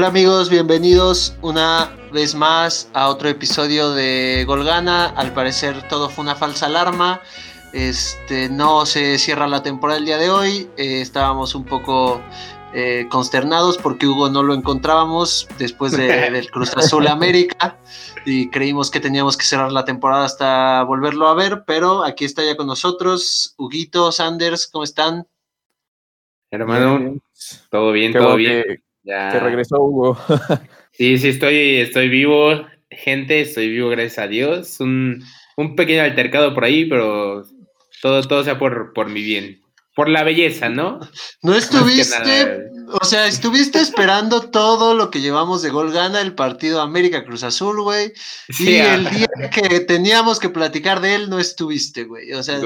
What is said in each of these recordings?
Hola amigos, bienvenidos una vez más a otro episodio de Golgana. Al parecer todo fue una falsa alarma. Este, no se cierra la temporada el día de hoy. Eh, estábamos un poco eh, consternados porque Hugo no lo encontrábamos después del Cruz Azul América y creímos que teníamos que cerrar la temporada hasta volverlo a ver, pero aquí está ya con nosotros. Huguito, Sanders, ¿cómo están? Hermano, todo bien, todo bien. Ya. que regresó Hugo. sí, sí, estoy, estoy vivo, gente, estoy vivo, gracias a Dios. Un, un pequeño altercado por ahí, pero todo, todo sea por, por mi bien. Por la belleza, ¿no? No estuviste, o sea, estuviste esperando todo lo que llevamos de gol gana el partido América Cruz Azul, güey. y el día que teníamos que platicar de él, no estuviste, güey. O sea,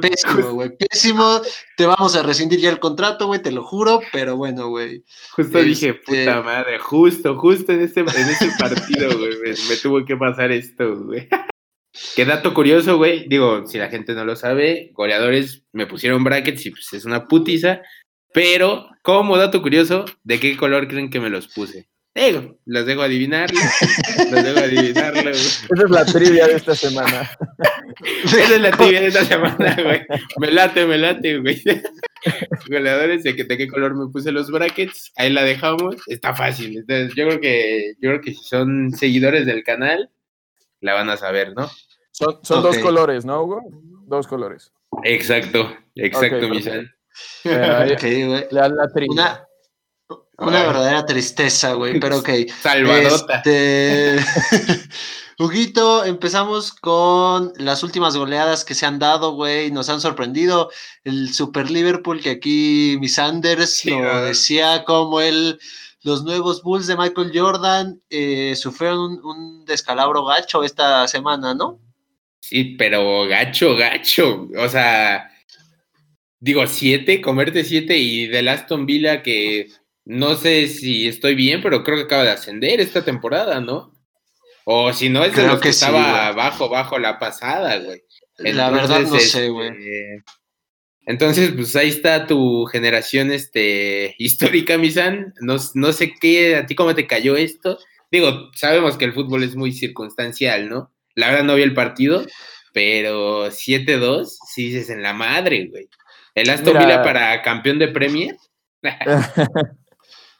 pésimo, güey. Pésimo. Te vamos a rescindir ya el contrato, güey, te lo juro, pero bueno, güey. Justo dije, este puta madre, justo, justo en ese, en ese partido, güey, me tuvo que pasar esto, güey. Qué dato curioso, güey. Digo, si la gente no lo sabe, goleadores me pusieron brackets y pues es una putiza. Pero, como dato curioso, ¿de qué color creen que me los puse? Digo, los dejo adivinarlo. los dejo adivinarlo, Esa es la trivia de esta semana. Esa es la trivia de esta semana, güey. Me late, me late, güey. Goleadores, ¿de, de qué color me puse los brackets? Ahí la dejamos. Está fácil. Entonces, yo creo que, yo creo que si son seguidores del canal, la van a saber, ¿no? Son, son dos colores, ¿no, Hugo? Dos colores. Exacto, exacto, okay, güey. La, la una, una verdadera tristeza, güey, pero ok. Salvadota. Este... Huguito, empezamos con las últimas goleadas que se han dado, güey, nos han sorprendido. El Super Liverpool, que aquí mis Sanders lo decía como el los nuevos Bulls de Michael Jordan eh, sufrieron un, descalabro gacho esta semana, ¿no? Sí, pero gacho, gacho. O sea, digo, siete, comerte siete y del Aston Villa que no sé si estoy bien, pero creo que acaba de ascender esta temporada, ¿no? O si no, es de que, estaba bajo, bajo la pasada, güey. la verdad no sé, güey. Entonces, pues ahí está tu generación este, histórica, Misan. No, no sé qué, a ti cómo te cayó esto. Digo, sabemos que el fútbol es muy circunstancial, ¿no? La verdad no vi el partido, pero 7-2, sí dices en la madre, güey. El Aston Villa para campeón de Premier.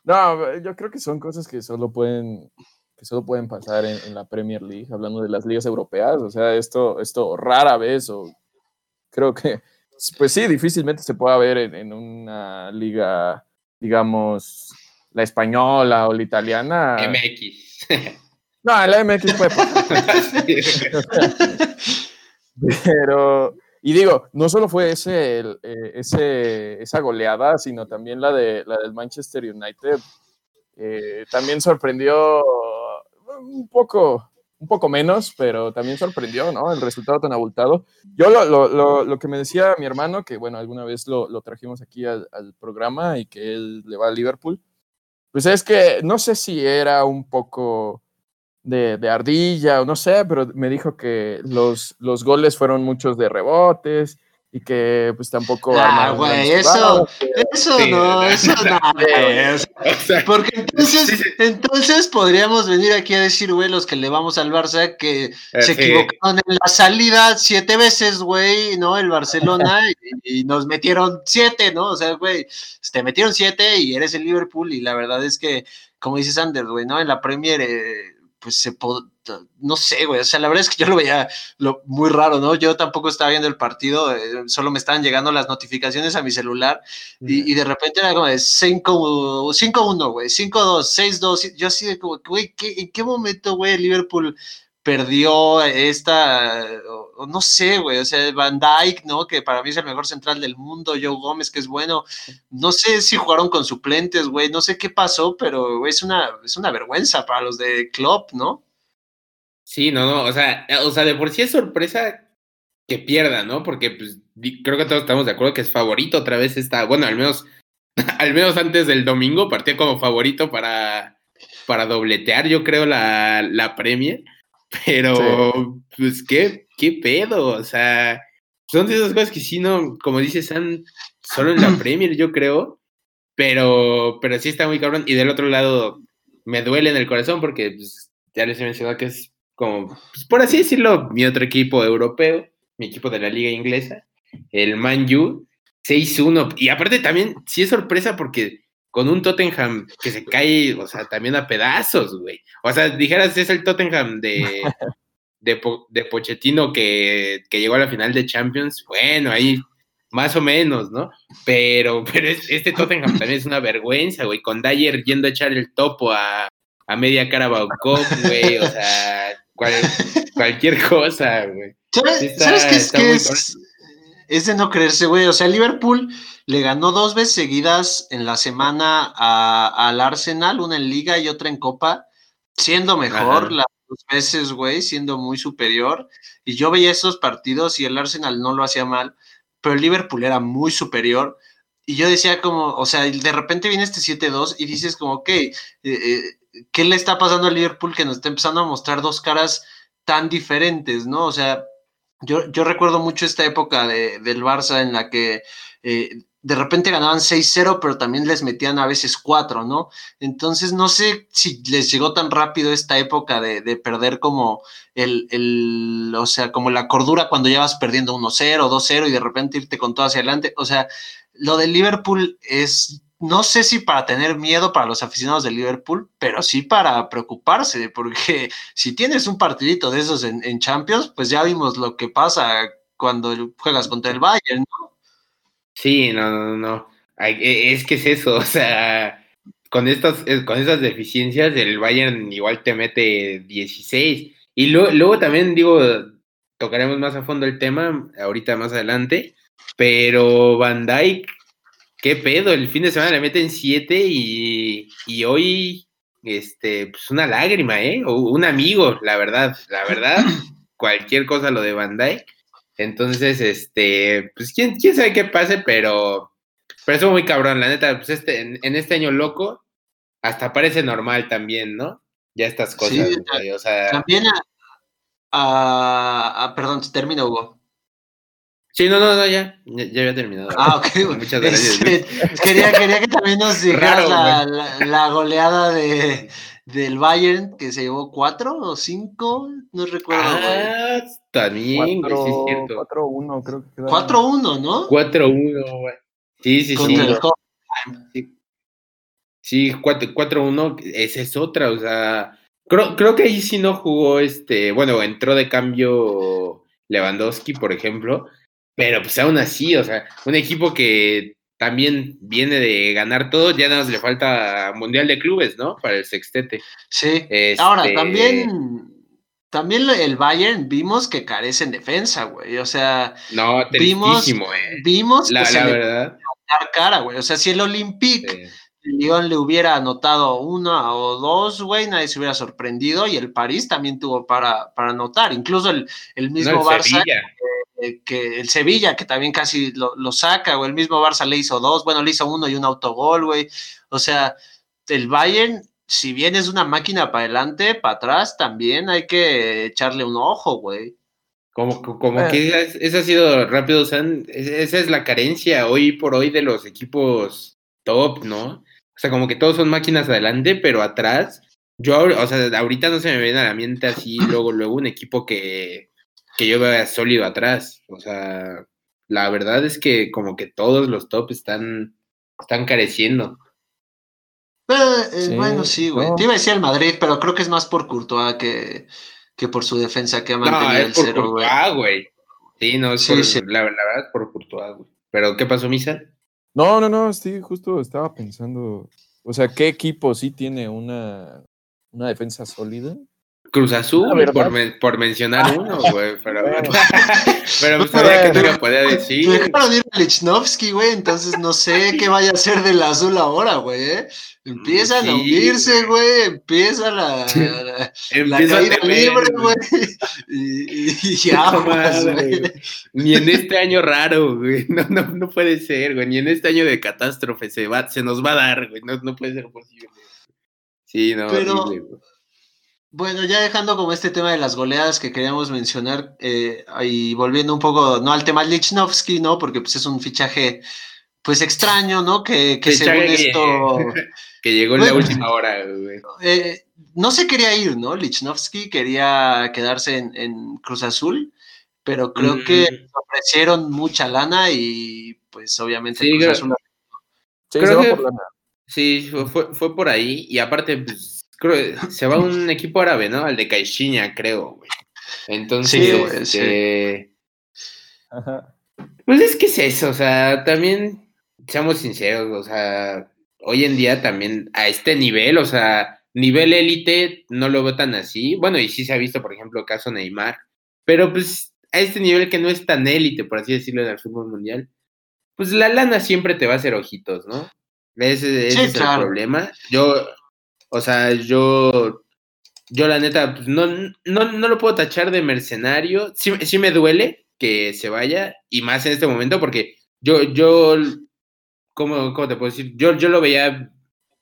no, yo creo que son cosas que solo pueden, que solo pueden pasar en, en, la Premier League, hablando de las ligas europeas. O sea, esto, esto rara vez, o creo que pues sí, difícilmente se puede ver en, una liga, digamos, la española o la italiana. MX. No, la MX puede pasar. Pero, y digo, no solo fue ese, eh, ese, esa goleada, sino también la, de, la del Manchester United. Eh, también sorprendió un poco, un poco menos, pero también sorprendió, ¿no? El resultado tan abultado. Yo lo, lo, lo, que me decía mi hermano, que bueno, alguna vez lo, trajimos aquí al, programa y que él le va a Liverpool, pues es que no sé si era un poco de, de, ardilla o no sé, pero me dijo que los, los goles fueron muchos de rebotes y que pues tampoco ah, güey, eso, eso no, eso no, porque entonces, entonces podríamos venir aquí a decir, güey, los que le vamos al Barça que eh, se equivocaron en la salida siete veces, güey, ¿no? El Barcelona y, nos metieron siete, ¿no? O sea, güey, te metieron siete y eres el Liverpool y la verdad es que, como dices Ander, güey, ¿no? En la Premier, eh, pues se no sé, güey, o sea, la verdad es que yo lo veía lo, muy raro, ¿no? Yo tampoco estaba viendo el partido, eh, solo me estaban llegando las notificaciones a mi celular y, de repente era como de 5-1, güey, 5-2, 6-2, yo así de como, güey, ¿en qué momento, güey, Liverpool perdió esta, no sé, güey, o sea, Van Dyke, ¿no? Que para mí es el mejor central del mundo, Joe Gómez, que es bueno, no sé si jugaron con suplentes, güey, no sé qué pasó, pero güey, es una, es una vergüenza para los de Klopp, ¿no? Sí, no, no, o sea, o sea, de por sí es sorpresa que pierda, ¿no? Porque pues creo que todos estamos de acuerdo que es favorito otra vez está, bueno, al menos, al menos antes del domingo partía como favorito para, para dobletear, yo creo, la, la Premier. Pero, pues, ¿qué, ¿qué pedo? O sea, son de esas cosas que sí, no, como dices, están solo en la Premier, yo creo. pero, pero sí está muy cabrón. Y del otro lado, me duele en el corazón porque pues, ya les he mencionado que es como, pues, por así decirlo, mi otro equipo europeo, mi equipo de la liga inglesa, el Man U, 6-1. Y aparte también, sí es sorpresa porque con un Tottenham que se cae, o sea, también a pedazos, güey. O sea, dijeras, es el Tottenham de, de, de Pochettino que, que, llegó a la final de Champions. Bueno, ahí más o menos, ¿no? Pero, pero este Tottenham también es una vergüenza, güey. Con Dyer yendo a echar el topo a, a media cara Cup, güey. O sea, cualquier cosa, güey. ¿Sabes, qué es que es? Es de no creerse, güey. O sea, Liverpool le ganó dos veces seguidas en la semana al Arsenal, una en Liga y otra en Copa, siendo mejor las dos veces, güey, siendo muy superior. Y yo veía esos partidos y el Arsenal no lo hacía mal, pero el Liverpool era muy superior. Y yo decía como, o sea, de repente viene este 7-2 y dices como, ok, eh, eh, ¿qué le está pasando al Liverpool que nos está empezando a mostrar dos caras tan diferentes, ¿no? O sea, yo, yo recuerdo mucho esta época de, del Barça en la que eh, de repente ganaban 6-0, pero también les metían a veces 4, ¿no? Entonces no sé si les llegó tan rápido esta época de, de perder como el, el, o sea, como la cordura cuando ya vas perdiendo 1-0, 2-0 y de repente irte con todo hacia adelante. O sea, lo de Liverpool es no sé si para tener miedo para los aficionados de Liverpool, pero sí para preocuparse, porque si tienes un partidito de esos en, Champions, pues ya vimos lo que pasa cuando juegas contra el Bayern, ¿no? Sí, no, no, no. E, es que es eso, o sea, con, estas, eh, con esas deficiencias, el Bayern igual te mete 16. Y luego también, digo, tocaremos más a fondo el tema ahorita más adelante, pero Van Dijk qué pedo, el fin de semana le meten siete y, y hoy, este, pues una lágrima, ¿eh? O un amigo, la verdad, la verdad, cualquier cosa lo de Bandai. Entonces, este, pues quién, quién sabe qué pase, pero, pero eso muy cabrón, la neta, pues este, en, este año loco, hasta parece normal también, ¿no? Ya estas cosas, o sea. También a, a, perdón, termina Hugo. Sí, no, no, no, ya, ya, había terminado. Ah, ok. Muchas gracias. Este, quería, quería que también nos dijeras la, la, goleada de, del Bayern, que se llevó cuatro o cinco, no recuerdo. Ah, también, cuatro, sí, es cierto. 4-1, creo que 4-1, ¿no? 4-1, güey. Sí, sí, sí. sí. Sí, 4-1, esa es otra, o sea, creo, creo que ahí sí no jugó este, bueno, entró de cambio Lewandowski, por ejemplo, pero pues aún así, o sea, un equipo que también viene de ganar todo, ya nada más le falta Mundial de Clubes, ¿no? Para el sextete. Sí. Ahora, este también, también el Bayern vimos que carece en defensa, güey. O sea, no, vimos, eh. vimos la, que la verdad. cara, güey. O sea, si el Olympique Lyon le hubiera anotado una o dos, güey, nadie se hubiera sorprendido y el París también tuvo para, para anotar. Incluso el, el mismo Barça que el Sevilla, que también casi lo, saca, o el mismo Barça le hizo dos, bueno, le hizo uno y un autogol, güey. O sea, el Bayern, si bien es una máquina para adelante, para atrás, también hay que echarle un ojo, güey. Como, como que eh. esa ha sido rápido, o sea, esa es la carencia hoy por hoy de los equipos top, ¿no? O sea, como que todos son máquinas adelante, pero atrás, yo, o sea, ahorita no se me viene a la mente así, luego, luego un equipo que, que yo vea sólido atrás. O sea, la verdad es que como que todos los top están, están careciendo. Eh, bueno, sí, güey. Te iba a decir el Madrid, pero creo que es más por Courtois que, que por su defensa que ha mantenido no, es por cero, güey. Sí, no, es por, La, verdad es por Courtois, güey. ¿Pero qué pasó, Misa? No, no, no, sí, justo estaba pensando, o sea, ¿qué equipo sí tiene una, una defensa sólida? Cruz Azul, por, por, mencionar ah. uno, güey, pero, pero me sabía que te lo podía decir. Dejaron ir a Lichnowsky, güey, entonces no sé qué vaya a ser del azul ahora, güey, ¿eh? Empiezan a unirse, güey, empieza la, la, caída libre, güey, y, ya, güey. Ni en este año raro, güey, no, no, no puede ser, güey, ni en este año de catástrofe se, va, se nos va a dar, güey, no, no puede ser posible. Sí, no, pero, horrible, güey. Bueno, ya dejando como este tema de las goleadas que queríamos mencionar eh, y volviendo un poco, no al tema Lichnowsky, ¿no? Porque pues es un fichaje pues extraño, ¿no? Que, que según esto... Que llegó en la última hora, güey. Eh, no se quería ir, ¿no? Lichnowsky quería quedarse en, Cruz Azul, pero creo que mm. ofrecieron mucha lana y pues obviamente sí, Cruz Azul... Sí, fue, fue, por ahí y aparte, pues, creo se va un equipo árabe, ¿no? Al de Caixinha, creo, güey. Entonces, este, pues es que es eso, o sea, también seamos sinceros, o sea, hoy en día también a este nivel, o sea, nivel élite no lo veo tan así. Bueno, y sí se ha visto, por ejemplo, caso Neymar, pero pues a este nivel que no es tan élite, por así decirlo, en el fútbol mundial, pues la lana siempre te va a hacer ojitos, ¿no? Ese, es el problema. Yo, o sea, yo, yo la neta, pues no, no, no lo puedo tachar de mercenario. Sí, sí me duele que se vaya, y más en este momento, porque yo, yo ¿cómo, te puedo decir? Yo, yo lo veía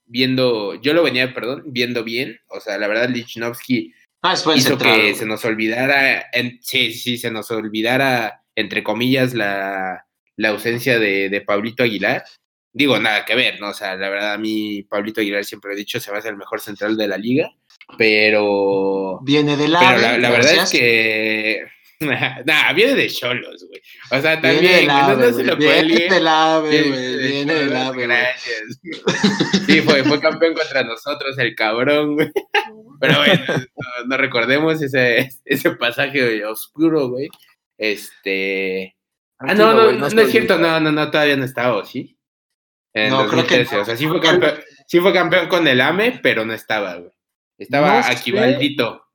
viendo, yo lo venía, perdón, viendo bien. O sea, la verdad, Lichnowsky ah, hizo que se nos olvidara, en, sí, sí, se nos olvidara, entre comillas, la, la ausencia de, de, Pablito Aguilar. Digo, nada que ver, ¿no? O sea, la verdad, a mí, Pablito Aguilar siempre he dicho, se va a ser el mejor central de la liga, pero... Viene de la... Pero la verdad es que nah, viene de cholos, güey. O sea, también, no, no, se lo puede Viene del ave, güey. Viene del ave. Gracias. Sí, fue, fue campeón contra nosotros, el cabrón, güey. Pero bueno, no, recordemos ese, ese pasaje oscuro, güey. Este. Ah, no, no, no, es cierto, no, no, no, todavía no estaba, ¿sí? En no, 2013, creo que o sea, sí fue, campeón, sí fue campeón con el AME, pero no estaba, güey. Estaba aquí maldito.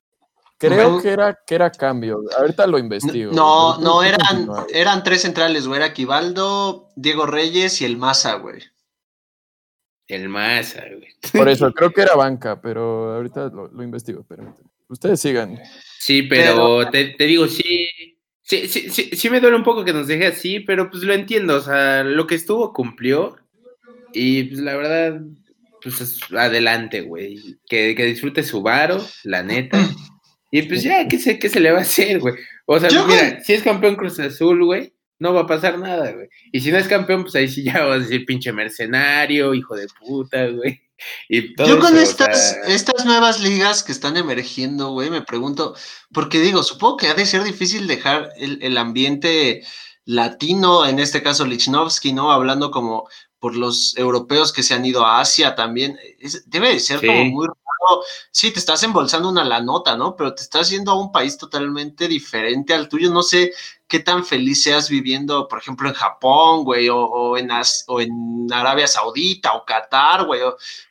Creo que era, que era cambio. Ahorita lo investigo. No, no, eran, eran tres centrales, güey. Era Aquivaldo, Diego Reyes y el Maza, güey. El Maza, güey. Por eso, creo que era banca, pero ahorita lo, investigo. Ustedes sigan. Sí, pero, Te, digo, sí, sí, sí, sí, sí me duele un poco que nos deje así, pero pues lo entiendo. O sea, lo que estuvo cumplió. Y pues la verdad, pues adelante, güey. Que, que disfrute su varo, la neta. Y pues ya, ¿qué se, qué se le va a hacer, güey? O sea, mira, si es campeón Cruz Azul, güey, no va a pasar nada, güey. Y si no es campeón, pues ahí sí ya vas a decir pinche mercenario, hijo de puta, güey. Y todo Yo con estas, estas nuevas ligas que están emergiendo, güey, me pregunto, porque digo, supongo que ha de ser difícil dejar el, el ambiente latino, en este caso Lichnowsky, ¿no? Hablando como por los europeos que se han ido a Asia también. debe de ser como muy sí, te estás embolsando una la nota, ¿no? Pero te estás yendo a un país totalmente diferente al tuyo. No sé qué tan feliz seas viviendo, por ejemplo, en Japón, güey, o, en, o en Arabia Saudita o Qatar, güey.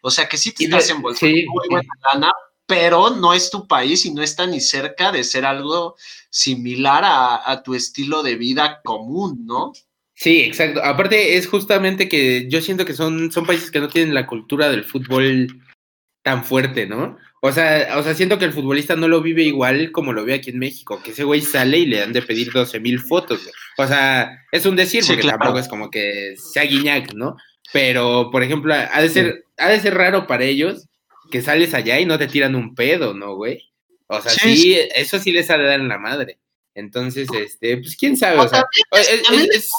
O, sea, que sí te estás embolsando muy buena lana, pero no es tu país y no está ni cerca de ser algo similar a, a tu estilo de vida común, ¿no? Sí, exacto. Aparte es justamente que yo siento que son, son países que no tienen la cultura del fútbol tan fuerte, ¿no? O sea, o sea, siento que el futbolista no lo vive igual como lo ve aquí en México, que ese güey sale y le dan de pedir 12 mil fotos. O sea, es un decir, porque tampoco es como que sea guiñac, ¿no? Pero, por ejemplo, ha de ser, ha de ser raro para ellos que sales allá y no te tiran un pedo, ¿no, güey? O sea, sí, eso sí les ha de dar en la madre. Entonces, este, pues quién sabe, o, sea, también es,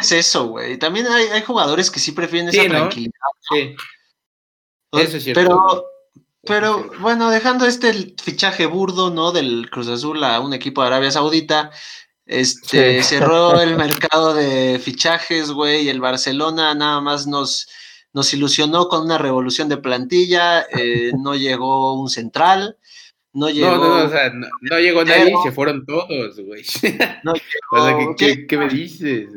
es, eso, güey. También hay, hay, jugadores que sí prefieren esa tranquilidad. Sí. Eso es cierto. Pero, pero bueno, dejando este fichaje burdo, ¿no? Del Cruz Azul a un equipo de Arabia Saudita, este, cerró el mercado de fichajes, güey, y el Barcelona nada más nos, nos ilusionó con una revolución de plantilla, eh, no llegó un central, no llegó... No, no, o sea, no, llegó nadie se fueron todos, güey. No llegó, ¿qué, ¿qué, me dices?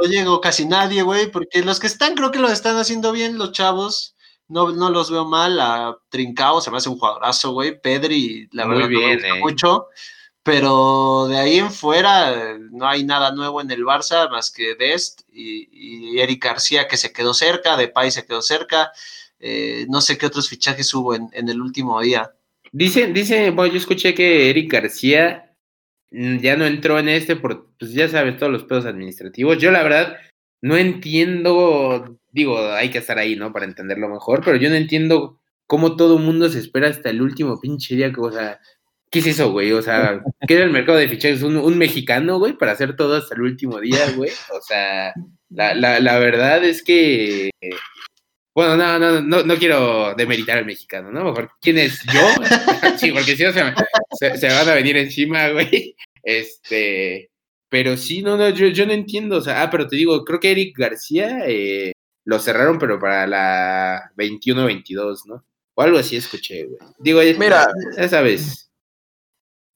No llegó casi nadie, güey, porque los que están creo que lo están haciendo bien, los chavos, no, no los veo mal. A Trincao se me hace un jugadorazo, güey. Pedri, la verdad, no me gusta eh. mucho. Pero de ahí en fuera no hay nada nuevo en el Barça más que Dest y, Eric García que se quedó cerca, Depay se quedó cerca. Eh, no sé qué otros fichajes hubo en, el último día. Dice, dice, bueno, yo escuché que Eric García mm, ya no entró en este por, pues ya sabes, todos los pedos administrativos. Yo la verdad no entiendo digo, hay que estar ahí, ¿no? Para entenderlo mejor, pero yo no entiendo cómo todo mundo se espera hasta el último pinche día, o sea, ¿qué es eso, güey? O sea, ¿qué era el mercado de fichajes? ¿Un, mexicano, güey, para hacer todo hasta el último día, güey? O sea, La, la, la verdad es que bueno, no, no, no, no quiero demeritar al mexicano, ¿no? Mejor, ¿quién es yo? sí, porque si no se, se, van a venir encima, güey. Este, pero sí, no, no, yo, yo no entiendo. O sea, ah, pero te digo, creo que Eric García eh, lo cerraron, pero para la 21-22, ¿no? O algo así escuché, güey. Digo, mira, esa vez.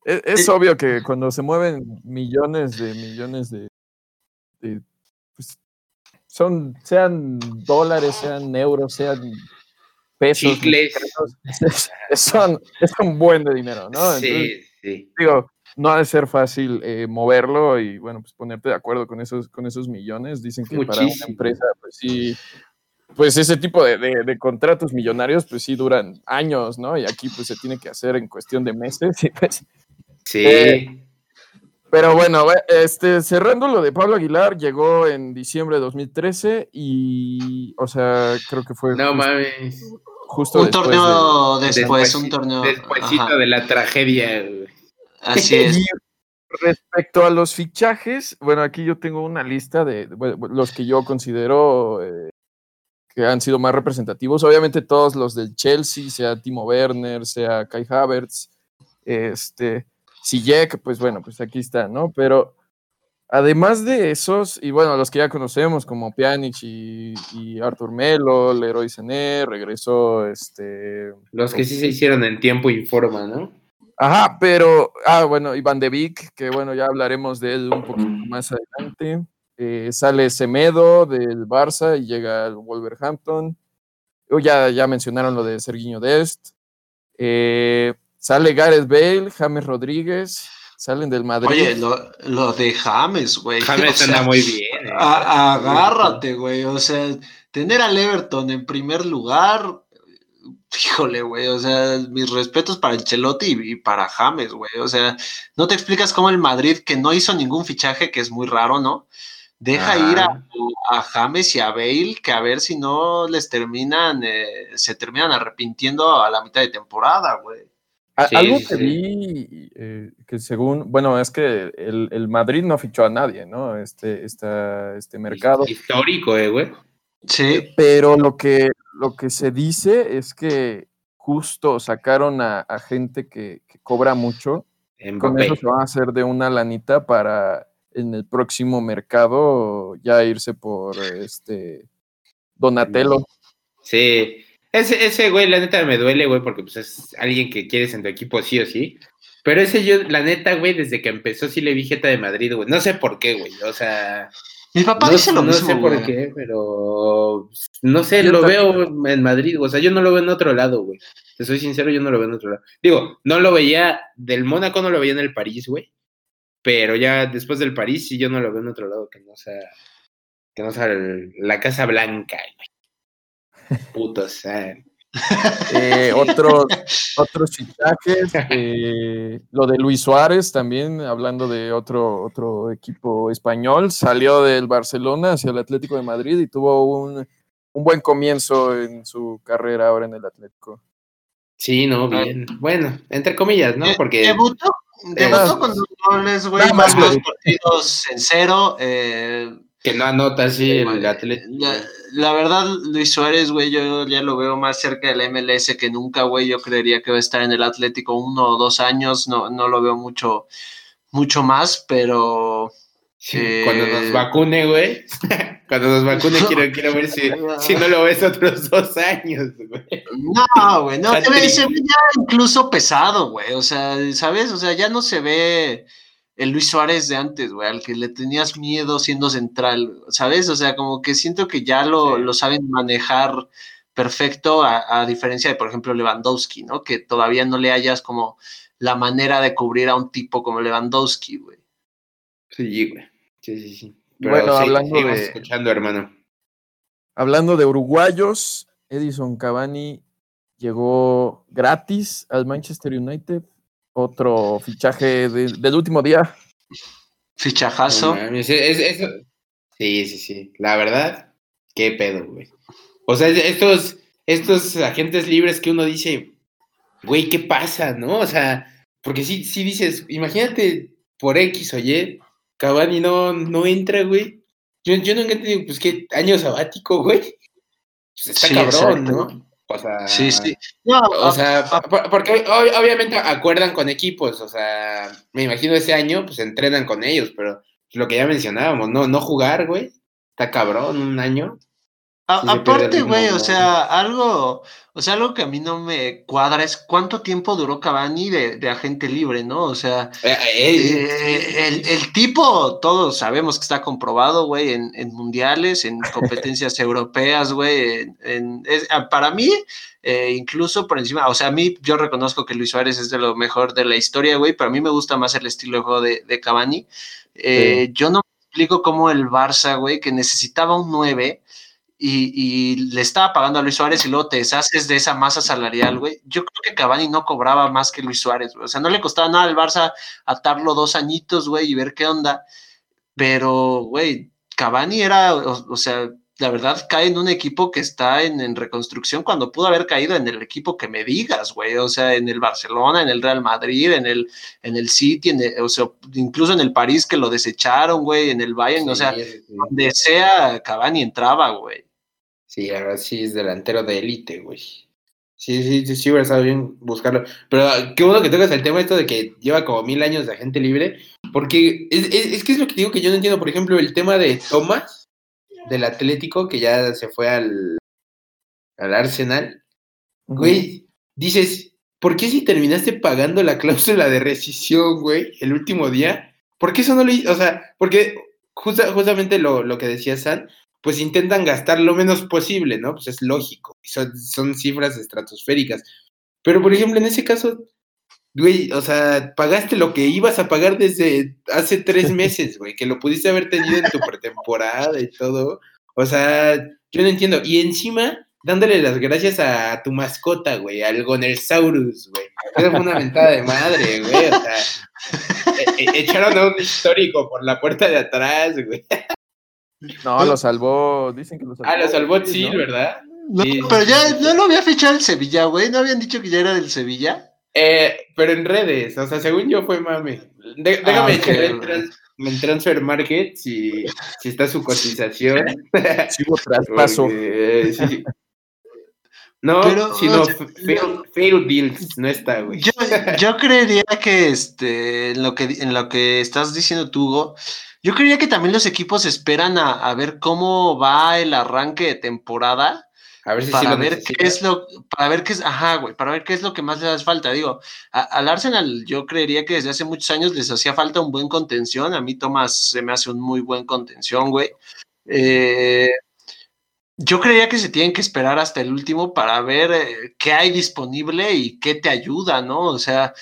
Es, es, obvio que cuando se mueven millones de millones de, de son, sean dólares, sean euros, sean pesos. Son, es un buen de dinero, ¿no? sí, sí. Digo, no ha de ser fácil eh, moverlo y, bueno, pues ponerte de acuerdo con esos, con esos millones. Dicen que para una empresa, pues sí, pues ese tipo de, de, contratos millonarios, pues sí duran años, ¿no? Y aquí, pues se tiene que hacer en cuestión de meses. Y pues, sí. Eh, pero bueno, este, cerrando lo de Pablo Aguilar, llegó en diciembre de 2013 y, o sea, creo que fue... No mames. Justo un torneo después, un torneo... Despuésito de la tragedia. Así es. respecto a los fichajes, bueno, aquí yo tengo una lista de, los que yo considero eh, que han sido más representativos. Obviamente todos los del Chelsea, sea Timo Werner, sea Kai Havertz, este si Jack, pues bueno, pues aquí está, ¿no? Pero además de esos, y bueno, los que ya conocemos, como Pjanic y, Artur Melo, Leroy Sené, regresó este. Los que sí se hicieron en tiempo y forma, ¿no? Ajá, pero, ah, bueno, Iván de Vic, que bueno, ya hablaremos de él un poquito más adelante. Eh, sale Semedo del Barça y llega al Wolverhampton. Oh, ya, ya mencionaron lo de Sergiño Dest. Eh, Sale Gareth Bale, James Rodríguez, salen del Madrid. Oye, lo, de James, güey. James anda muy bien. Eh. agárrate, güey. O sea, tener al Everton en primer lugar, híjole, güey. O sea, mis respetos para Ancelotti y, para James, güey. O sea, no te explicas cómo el Madrid, que no hizo ningún fichaje, que es muy raro, ¿no? Deja ir a, a, James y a Bale, que a ver si no les terminan, eh, se terminan arrepintiendo a la mitad de temporada, güey. Algo que vi, eh, que según, bueno, es que el, Madrid no fichó a nadie, ¿no? Este, este mercado. Histórico, eh, güey. Sí. Pero lo que, lo que se dice es que justo sacaron a, gente que, cobra mucho. Con eso se van a hacer de una lanita para en el próximo mercado ya irse por este Donatello. Sí, ese, ese güey, la neta, me duele, güey, porque pues es alguien que quieres en tu equipo sí o sí. Pero ese yo, la neta, güey, desde que empezó sí le vi jeta de Madrid, güey. No sé por qué, güey. O sea. Mi papá no, dice lo no sé por qué, pero. No sé, lo veo en Madrid, o sea, yo no lo veo en otro lado, güey. Te soy sincero, yo no lo veo en otro lado. Digo, no lo veía del Mónaco, no lo veía en el París, güey. Pero ya después del París, sí, yo no lo veo en otro lado que no sea. Que no sea la Casa Blanca, güey. Putos. Eh, otros, otros fichajes, eh, lo de Luis Suárez también, hablando de otro, otro equipo español, salió del Barcelona hacia el Atlético de Madrid y tuvo un, un buen comienzo en su carrera ahora en el Atlético. Sí, no, bien. Bueno, entre comillas, ¿no? Porque. Debutó, debutó con dos goles, güey, más los partidos en cero. Eh, que no anota así el Atlético. La, verdad, Luis Suárez, güey, yo ya lo veo más cerca del MLS que nunca, güey. Yo creería que va a estar en el Atlético uno o dos años. No, no lo veo mucho, mucho más, pero. Cuando nos eh, vacune, güey. Cuando nos vacune, quiero, quiero ver si, si, no lo ves otros dos años, güey. No, güey, no. Se ve, se ve ya incluso pesado, güey. O sea, ¿sabes? O sea, ya no se ve el Luis Suárez de antes, güey, al que le tenías miedo siendo central, ¿sabes? O sea, como que siento que ya lo, saben manejar perfecto, a, diferencia de, por ejemplo, Lewandowski, ¿no? Que todavía no le hayas como la manera de cubrir a un tipo como Lewandowski, güey. Sí, güey. Sí, sí, sí. bueno, hablando de. escuchando, hermano. Hablando de uruguayos, Edison Cavani llegó gratis al Manchester United otro fichaje del último día. Fichajazo. sí, sí, sí. La verdad, qué pedo, güey. O sea, estos, estos agentes libres que uno dice, güey, ¿qué pasa, no? O sea, porque si sí dices, imagínate por X o Y, Cavani no, no entra, güey. yo, yo nunca te digo, pues qué año sabático, güey. Pues está cabrón, ¿no? O sea, sí, sí. o sea, porque obviamente acuerdan con equipos, o sea, me imagino ese año, pues entrenan con ellos, pero lo que ya mencionábamos, no, no jugar, güey, está cabrón un año aparte, güey, o sea, algo, o sea, algo que a mí no me cuadra es cuánto tiempo duró Cavani de, agente libre, ¿no? O sea, eh, eh, eh, el, tipo, todos sabemos que está comprobado, güey, en, mundiales, en competencias europeas, güey, ah, para mí, incluso por encima, o sea, a mí yo reconozco que Luis Suárez es de lo mejor de la historia, güey, pero a mí me gusta más el estilo de juego de, de Cavani. Yo no me explico cómo el Barça, güey, que necesitaba un 9, y, le estaba pagando a Luis Suárez y luego te deshaces de esa masa salarial, güey. Yo creo que Cavani no cobraba más que Luis Suárez, güey. O sea, no le costaba nada al Barça atarlo dos añitos, güey, y ver qué onda. Pero, güey, Cavani era, o, sea, la verdad cae en un equipo que está en, reconstrucción cuando pudo haber caído en el equipo que me digas, güey. O sea, en el Barcelona, en el Real Madrid, en el, en el City, en o sea, incluso en el París que lo desecharon, güey, en el Bayern, o sea, donde sea Cavani entraba, güey. Sí, ahora sí es delantero de élite, güey. Sí, sí, sí, sí, hubiera estado bien buscarlo. Pero ah, qué bueno que tocas el tema esto de que lleva como mil años de agente libre. Porque es, es, que es lo que digo que yo no entiendo. Por ejemplo, el tema de Thomas, del Atlético, que ya se fue al, al Arsenal. Güey, dices, ¿por qué si terminaste pagando la cláusula de rescisión, güey, el último día? ¿Por qué eso no le... O sea, porque justamente lo, lo que decía San, pues intentan gastar lo menos posible, ¿no? Pues es lógico, son, son cifras estratosféricas. Pero, por ejemplo, en ese caso, güey, o sea, pagaste lo que ibas a pagar desde hace tres meses, güey, que lo pudiste haber tenido en tu pretemporada y todo. O sea, yo no entiendo. Y encima, dándole las gracias a tu mascota, güey, al Gonersaurus, güey. Fue una ventada de madre, güey. O sea, e, e, echaron a un histórico por la puerta de atrás, güey. No, lo salvó, dicen que lo salvó. Ah, lo salvó sí, ¿verdad? No, pero ya no lo había fichado el Sevilla, güey. ¿No habían dicho que ya era del Sevilla? Eh, pero en redes, o sea, según yo fue mame. déjame ah, en Transfer Market si, si está su cotización. Sigo traspaso. sí. No, sino fail, Deals, no está, güey. Yo, yo creería que este, en lo que en lo que estás diciendo tú, Hugo, yo creía que también los equipos esperan a, ver cómo va el arranque de temporada. A ver si para ver qué es lo, para ver qué es, ajá, güey, para ver qué es lo que más les hace falta. Digo, al Arsenal yo creería que desde hace muchos años les hacía falta un buen contención. A mí Tomás se me hace un muy buen contención, güey. Eh, yo creía que se tienen que esperar hasta el último para ver eh, qué hay disponible y qué te ayuda, ¿no? O sea,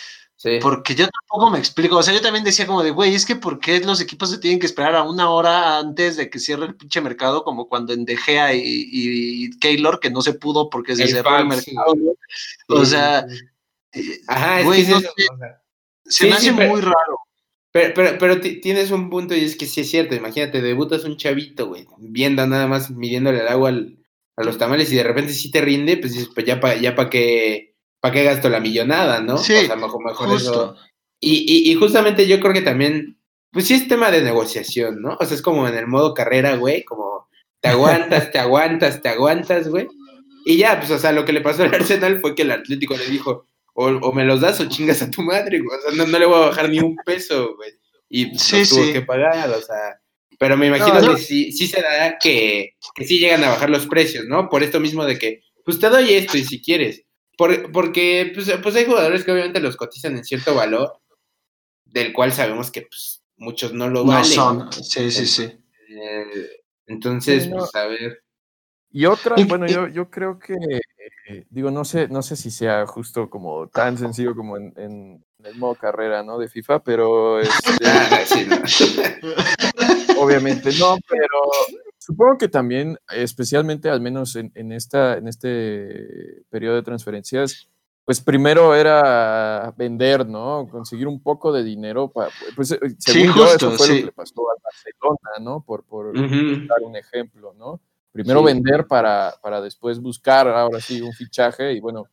porque yo tampoco me explico. O sea, yo también decía como de, güey, es que ¿por qué los equipos se tienen que esperar a una hora antes de que cierre el pinche mercado? Como cuando en De Gea y, y Keylor, que no se pudo porque se cerró el mercado. O sea, Ajá, güey, se me hace muy raro. Pero, pero, pero tienes un punto y es que sí es cierto. Imagínate, debutas un chavito, güey, viendo nada más midiéndole el agua a los tamales y de repente sí te rinde, pues pues ya para ya pa que ¿para qué gasto la millonada, no? Sí, o sea, mejor, mejor eso. Y, y, justamente yo creo que también, pues sí es tema de negociación, ¿no? O sea, es como en el modo carrera, güey, como te aguantas, te aguantas, te aguantas, güey. Y ya, pues, o sea, lo que le pasó al Arsenal fue que el Atlético le dijo, o, me los das o chingas a tu madre, güey. O sea, no, le voy a bajar ni un peso, güey. Y sí, tuvo que pagar, o sea. Pero me imagino que sí, sí se dará que, que sí llegan a bajar los precios, ¿no? Por esto mismo de que, pues te doy esto y si quieres porque pues, pues, hay jugadores que obviamente los cotizan en cierto valor, del cual sabemos que pues, muchos no lo valen. son, sí, sí, sí. Eh, entonces, pues a ver. Y otra, bueno, yo, yo creo que, eh, digo, no sé, no sé si sea justo como tan sencillo como en, en el modo carrera, ¿no? De FIFA, pero este, ah, obviamente no, pero Supongo que también, especialmente al menos en, esta, en este periodo de transferencias, pues primero era vender, ¿no? Conseguir un poco de dinero para, pues eh, según yo, eso fue lo que le pasó al Barcelona, ¿no? Por, por dar un ejemplo, ¿no? Primero vender para, para después buscar ahora sí un fichaje y bueno,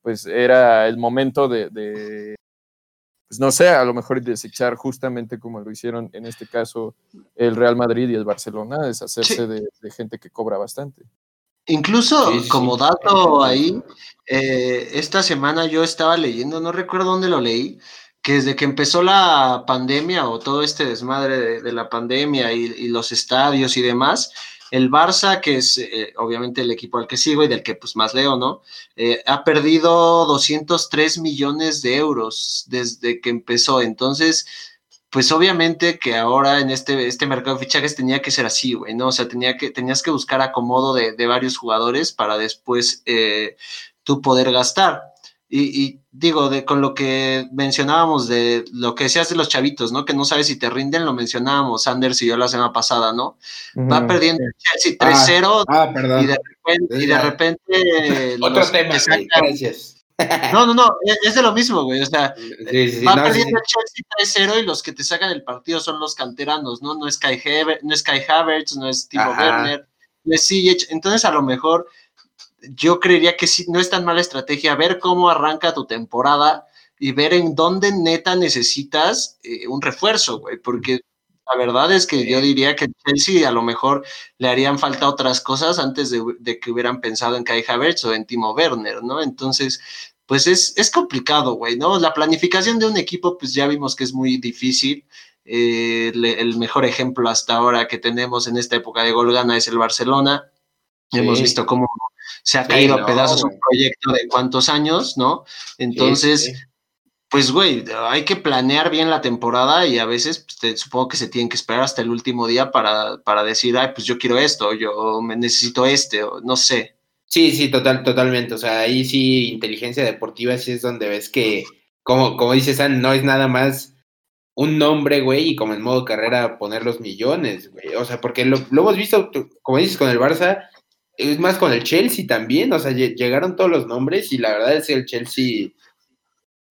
pues era el momento de, pues no sé, a lo mejor desechar justamente como lo hicieron en este caso el Real Madrid y el Barcelona, deshacerse de, gente que cobra bastante. Incluso como dato ahí, eh, esta semana yo estaba leyendo, no recuerdo dónde lo leí, que desde que empezó la pandemia o todo este desmadre de, la pandemia y, los estadios y demás, el Barça, que es eh, obviamente el equipo al que sigo y del que pues más leo, ¿no? Eh, ha perdido 203 millones de euros desde que empezó. Entonces, pues obviamente que ahora en este, este mercado de fichajes tenía que ser así, güey, ¿no? O sea, tenía que, tenías que buscar acomodo de, varios jugadores para después eh, tú poder gastar. Y, digo, de, con lo que mencionábamos de lo que decías de los chavitos, ¿no? Que no sabes si te rinden, lo mencionábamos Sanders y yo la semana pasada, ¿no? Va perdiendo el Chelsea 3-0 ah, ah, y de repente... Y de repente Otro tema, gracias. No, no, no, e, es de lo mismo, güey. O sea, va perdiendo el Chelsea 3-0 y los que te sacan el partido son los canteranos, ¿no? No es Kai, no es Kai Havertz, no es Timo Werner, no es Siege. Entonces, a lo mejor yo creería que sí, no es tan mala estrategia ver cómo arranca tu temporada y ver en dónde neta necesitas eh, un refuerzo, güey, porque la verdad es que yo diría que Chelsea a lo mejor le harían falta otras cosas antes de, que hubieran pensado en Kai Havertz o en Timo Werner, ¿no? Entonces, pues es, es complicado, güey, ¿no? La planificación de un equipo, pues ya vimos que es muy difícil. Eh, el mejor ejemplo hasta ahora que tenemos en esta época de Golgana es el Barcelona. Hemos visto cómo se ha caído a pedazos un proyecto de cuántos años, ¿no? Entonces, pues, güey, hay que planear bien la temporada y a veces pues, supongo que se tienen que esperar hasta el último día para, para decir, ay, pues yo quiero esto, yo me necesito este, o no sé. Sí, sí, total, totalmente. O sea, ahí sí, inteligencia deportiva sí es donde ves que, como, como dices, no es nada más un nombre, güey, y como en modo carrera poner los millones, güey. O sea, porque lo, lo hemos visto, como dices, con el Barça, es más con el Chelsea también, o sea, llegaron todos los nombres y la verdad es que el Chelsea,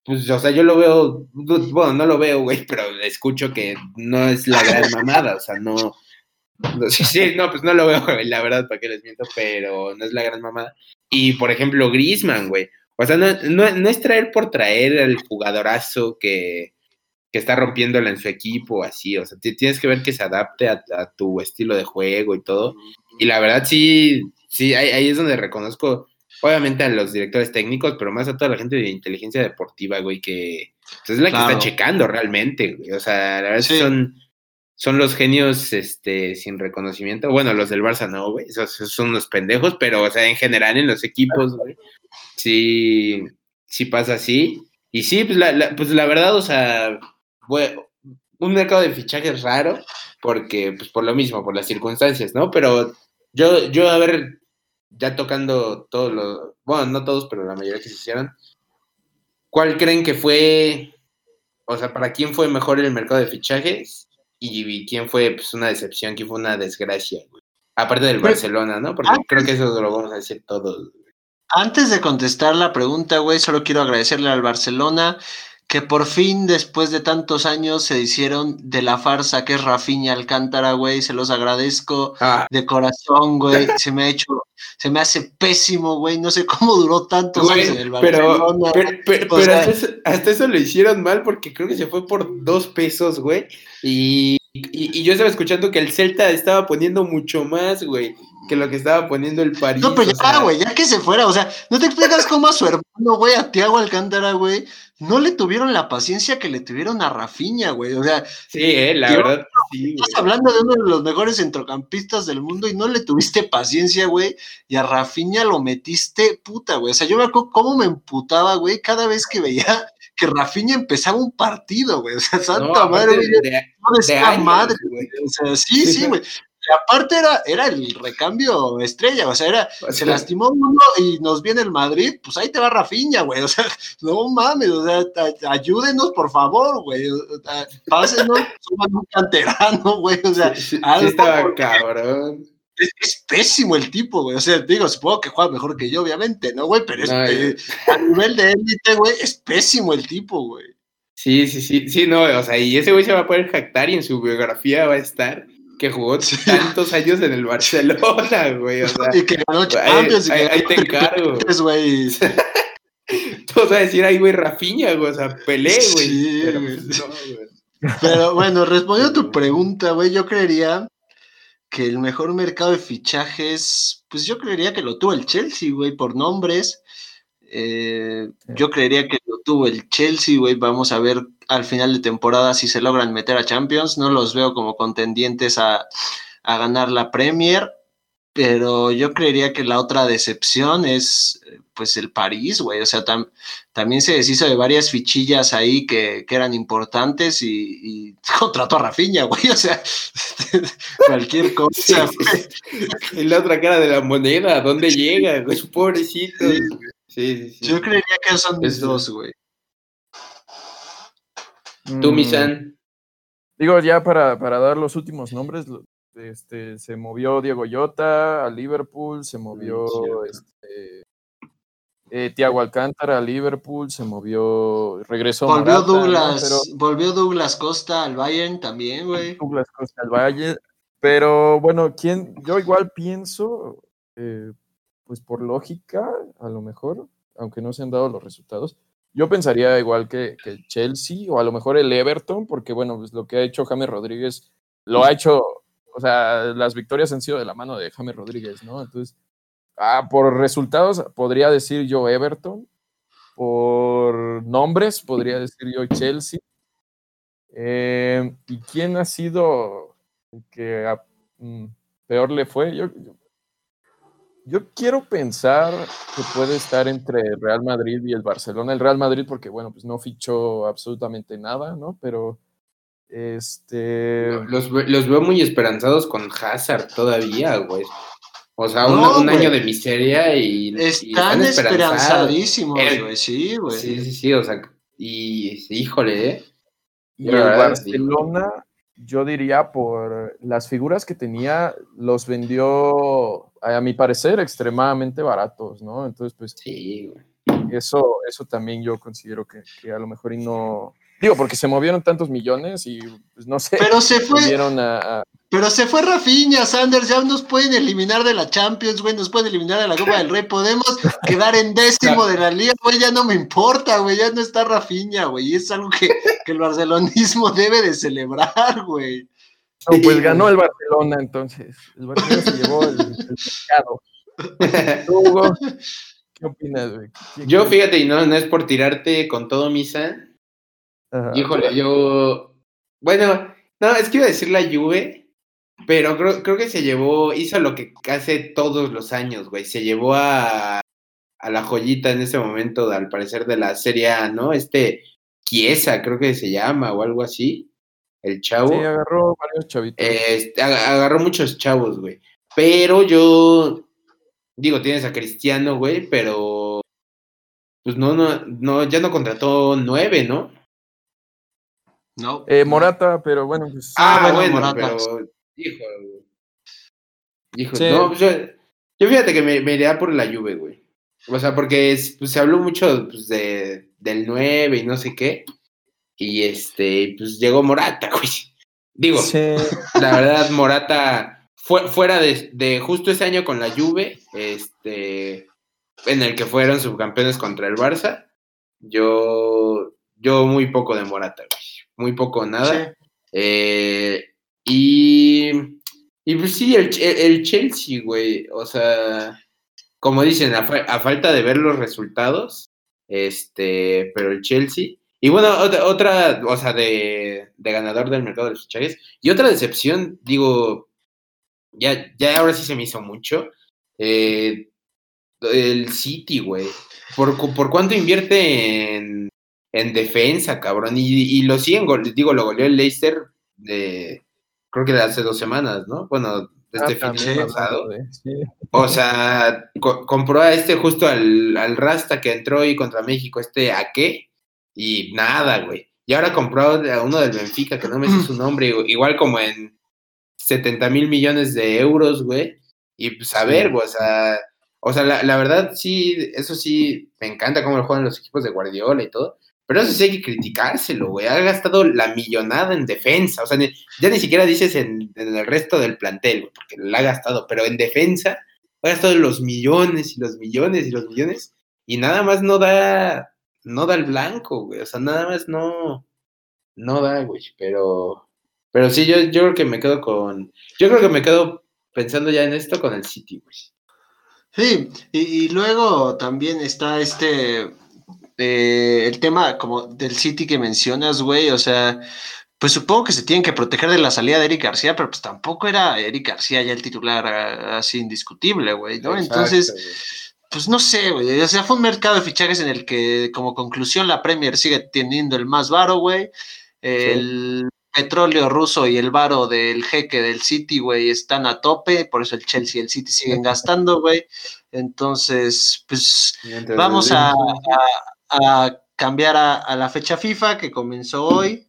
pues, o sea, yo lo veo, bueno, no lo veo, güey, pero escucho que no es la gran mamada, o sea, no, sí, sí, no, pues no lo veo, güey, la verdad, para que les miento, pero no es la gran mamada. Y, por ejemplo, Griezmann, güey, o sea, no, no, es traer por traer el jugadorazo que, que está rompiéndola en su equipo, así, o sea, tienes que ver que se adapte a tu estilo de juego y todo. Y la verdad sí, sí, ahí, es donde reconozco, obviamente, a los directores técnicos, pero más a toda la gente de inteligencia deportiva, güey, que pues, es la que está checando realmente, güey. O sea, la verdad son, son los genios este, sin reconocimiento. Bueno, los del Barça no, güey, esos, son unos pendejos, pero, o sea, en general en los equipos, güey, sí, sí pasa así. Y sí, pues la, pues la verdad, o sea, güey, un mercado de fichajes raro, porque, pues por lo mismo, por las circunstancias, ¿no? Pero yo, yo, a ver, ya tocando todos los, bueno, no todos, pero la mayoría que se hicieron, ¿cuál creen que fue, o sea, para quién fue mejor el mercado de fichajes y, quién fue pues, una decepción, quién fue una desgracia, Aparte del pues, Barcelona, ¿no? Porque creo que eso lo vamos a decir todos. Antes de contestar la pregunta, güey, solo quiero agradecerle al Barcelona que por fin, después de tantos años, se hicieron de la farsa que es Rafiña Alcántara, güey. Se los agradezco ah. de corazón, güey. Se me ha hecho, se me hace pésimo, güey. No sé cómo duró tantos años en el Barcelona. Pero, pero, hasta, eso, lo hicieron mal porque creo que se fue por dos pesos, güey. Y, y, yo estaba escuchando que el Celta estaba poniendo mucho más, güey que lo que estaba poniendo el París. No, pero ya, güey, ya que se fuera, o sea, no te explicas cómo a su hermano, güey, a Tiago Alcántara, güey, no le tuvieron la paciencia que le tuvieron a Rafiña, güey. O sea, sí, eh, la verdad. Sí, estás hablando de uno de los mejores centrocampistas del mundo y no le tuviste paciencia, güey. Y a Rafiña lo metiste puta, güey. O sea, yo me acuerdo cómo me emputaba, güey, cada vez que veía que Rafiña empezaba un partido, güey. O sea, santa madre, güey. no madre, güey. O sea, sí, sí, güey aparte era, era el recambio estrella, o sea, era, se lastimó uno y nos viene el Madrid, pues ahí te va Rafiña, güey, o sea, no mames, o sea, ayúdenos por favor, güey, pásenos, suban un canterano, güey, o sea, sí, estaba cabrón. Es, pésimo el tipo, güey. O sea, digo, supongo que juega mejor que yo, obviamente, ¿no, güey? Pero es, eh, a nivel de élite, güey, es pésimo el tipo, güey. Sí, sí, sí, sí, no, o sea, y ese güey se va a poder jactar y en su biografía va a estar que jugó tantos años en el Barcelona, güey. O sea, y que ganó Champions. Ahí, ahí, te encargo. güey. Todos a decir, ay, güey, Rafiña, güey, o sea, Pelé, güey. Sí, pero, pues, pero bueno, respondiendo a tu pregunta, güey, yo creería que el mejor mercado de fichajes, pues yo creería que lo tuvo el Chelsea, güey, por nombres. Eh, yo creería que lo tuvo el Chelsea, güey. Vamos a ver al final de temporada si se logran meter a Champions. No los veo como contendientes a, a ganar la Premier pero yo creería que la otra decepción es pues el París, güey, o sea, también se deshizo de varias fichillas ahí que, eran importantes y, contrató a Rafinha, güey, o sea, cualquier cosa. Y la otra cara de la moneda, ¿dónde llega? Güey, pobrecito. Sí. Sí, Yo creería que son mis dos, güey. Tú, Misan. Digo, ya para, para dar los últimos nombres, este, se movió Diego Llota a Liverpool, se movió este, eh, Tiago Alcántara a Liverpool, se movió, regresó. Volvió Douglas, volvió Douglas Costa al Bayern también, güey. Douglas Costa al Bayern, pero bueno, ¿quién? Yo igual pienso, eh, pues por lógica, a lo mejor, aunque no se han dado los resultados, yo pensaría igual que, que Chelsea o a lo mejor el Everton, porque bueno, pues lo que ha hecho James Rodríguez lo ha hecho o sea, las victorias han sido de la mano de James Rodríguez, ¿no? Entonces, ah, por resultados podría decir yo Everton, por nombres podría decir yo Chelsea. Eh, ¿Y quién ha sido el que mm, peor le fue? Yo, yo, quiero pensar que puede estar entre el Real Madrid y el Barcelona. El Real Madrid porque, bueno, pues no fichó absolutamente nada, ¿no? Pero este. Los, veo muy esperanzados con Hazard todavía, güey. O sea, un, año de miseria y. Están, esperanzadísimos, eh, güey, sí, güey. Sí, sí, sí, o sea, y híjole, ¿eh? Y el Barcelona, yo diría, por las figuras que tenía, los vendió, a mi parecer, extremadamente baratos, ¿no? Entonces, pues. Sí, güey. Eso, eso también yo considero que, que a lo mejor y no Digo, porque se movieron tantos millones y pues, no sé. Pero se fue. Pero se fue Rafinha, Sanders, ya nos pueden eliminar de la Champions, güey, nos pueden eliminar de la Copa del Rey, podemos quedar en décimo de la liga, güey, ya no me importa, güey, ya no está Rafinha, güey, y es algo que, el barcelonismo debe de celebrar, güey. No, pues ganó el Barcelona, entonces. El Barcelona se llevó el, el Hugo, ¿qué opinas, güey? Yo, fíjate, y no, no es por tirarte con todo misa, Híjole, yo. Bueno, no, es que iba a decir la Juve, pero creo, creo que se llevó, hizo lo que hace todos los años, güey. Se llevó a, a la joyita en ese momento, al parecer, de la Serie A, ¿no? Este Chiesa, creo que se llama, o algo así. El chavo. Sí, agarró varios chavitos. Este, agarró muchos chavos, güey. Pero yo. Digo, tienes a Cristiano, güey, pero. Pues no, no, no, ya no contrató nueve, ¿no? No. Eh, Morata, pero bueno, pues. Ah, bueno, pero. Hijo, hijo, no, pues yo, fíjate que me, me iría por la lluvia, güey. O sea, porque pues, se habló mucho pues, de, del 9 y no sé qué. Y este, pues llegó Morata, güey. Digo, la verdad, Morata, fue, fuera de, de, justo ese año con la Juve, este, en el que fueron subcampeones contra el Barça, yo, yo muy poco de Morata, güey muy poco nada. Eh, y, y pues sí, el, el, Chelsea, güey, o sea, como dicen, a, falta de ver los resultados, este, pero el Chelsea. Y bueno, otra, o sea, de, de, ganador del mercado de los fichajes. Y otra decepción, digo, ya, ya ahora sí se me hizo mucho. Eh, el City, güey. ¿Por, ¿Por cuánto invierte en en defensa, cabrón. Y, lo siguen, digo, lo goleó el Leicester de, creo que de hace dos semanas, ¿no? Bueno, este ah, fin de pasado. O sea, compró a este justo al, al, Rasta que entró y contra México, este a qué, y nada, güey. Y ahora compró a uno del Benfica, que no me sé su nombre, igual como en 70 mil millones de euros, güey. Y pues a ver, güey, o sea, o sea, la, la, verdad sí, eso sí, me encanta cómo lo juegan los equipos de Guardiola y todo, pero eso sí hay que criticárselo, güey. Ha gastado la millonada en defensa. O sea, ya ni siquiera dices en, el resto del plantel, güey, porque la ha gastado. Pero en defensa ha gastado los millones y los millones y los millones. Y nada más no da, no da el blanco, güey. O sea, nada más no, no da, güey. Pero, pero sí, yo, yo creo que me quedo con, yo creo que me quedo pensando ya en esto con el City, güey. Sí, y, luego también está este, eh, el tema como del City que mencionas, güey, o sea, pues supongo que se tienen que proteger de la salida de Eric García, pero pues tampoco era Eric García ya el titular ah, así indiscutible, güey, ¿no? Entonces, pues no sé, güey, o sea, fue un mercado de fichajes en el que como conclusión la Premier sigue teniendo el más varo, güey, el petróleo ruso y el varo del jeque del City, güey, están a tope, por eso el Chelsea y el City siguen gastando, güey. Entonces, pues vamos a, cambiar a, la fecha FIFA que comenzó hoy.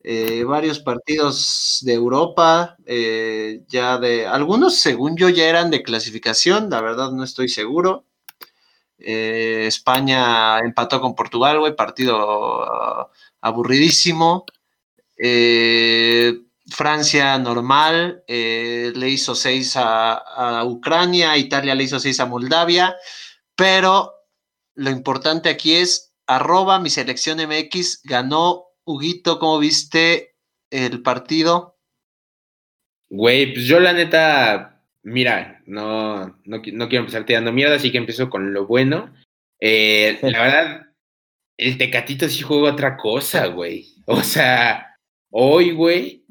Eh, varios partidos de Europa, eh, ya de algunos, según yo, ya eran de clasificación, la verdad no estoy seguro. Eh, España empató con Portugal, güey, partido ah, aburridísimo. Eh, Francia normal, eh, le hizo seis a, Ucrania, Italia le hizo seis a Moldavia, pero lo importante aquí es arroba mi selección MX, ganó Huguito, ¿cómo viste el partido? Güey, pues yo la neta, mira, no, no, quiero empezar tirando mierda, así que empiezo con lo bueno. Eh, la verdad, el Tecatito sí juega otra cosa, güey. O sea, Hoy, güey,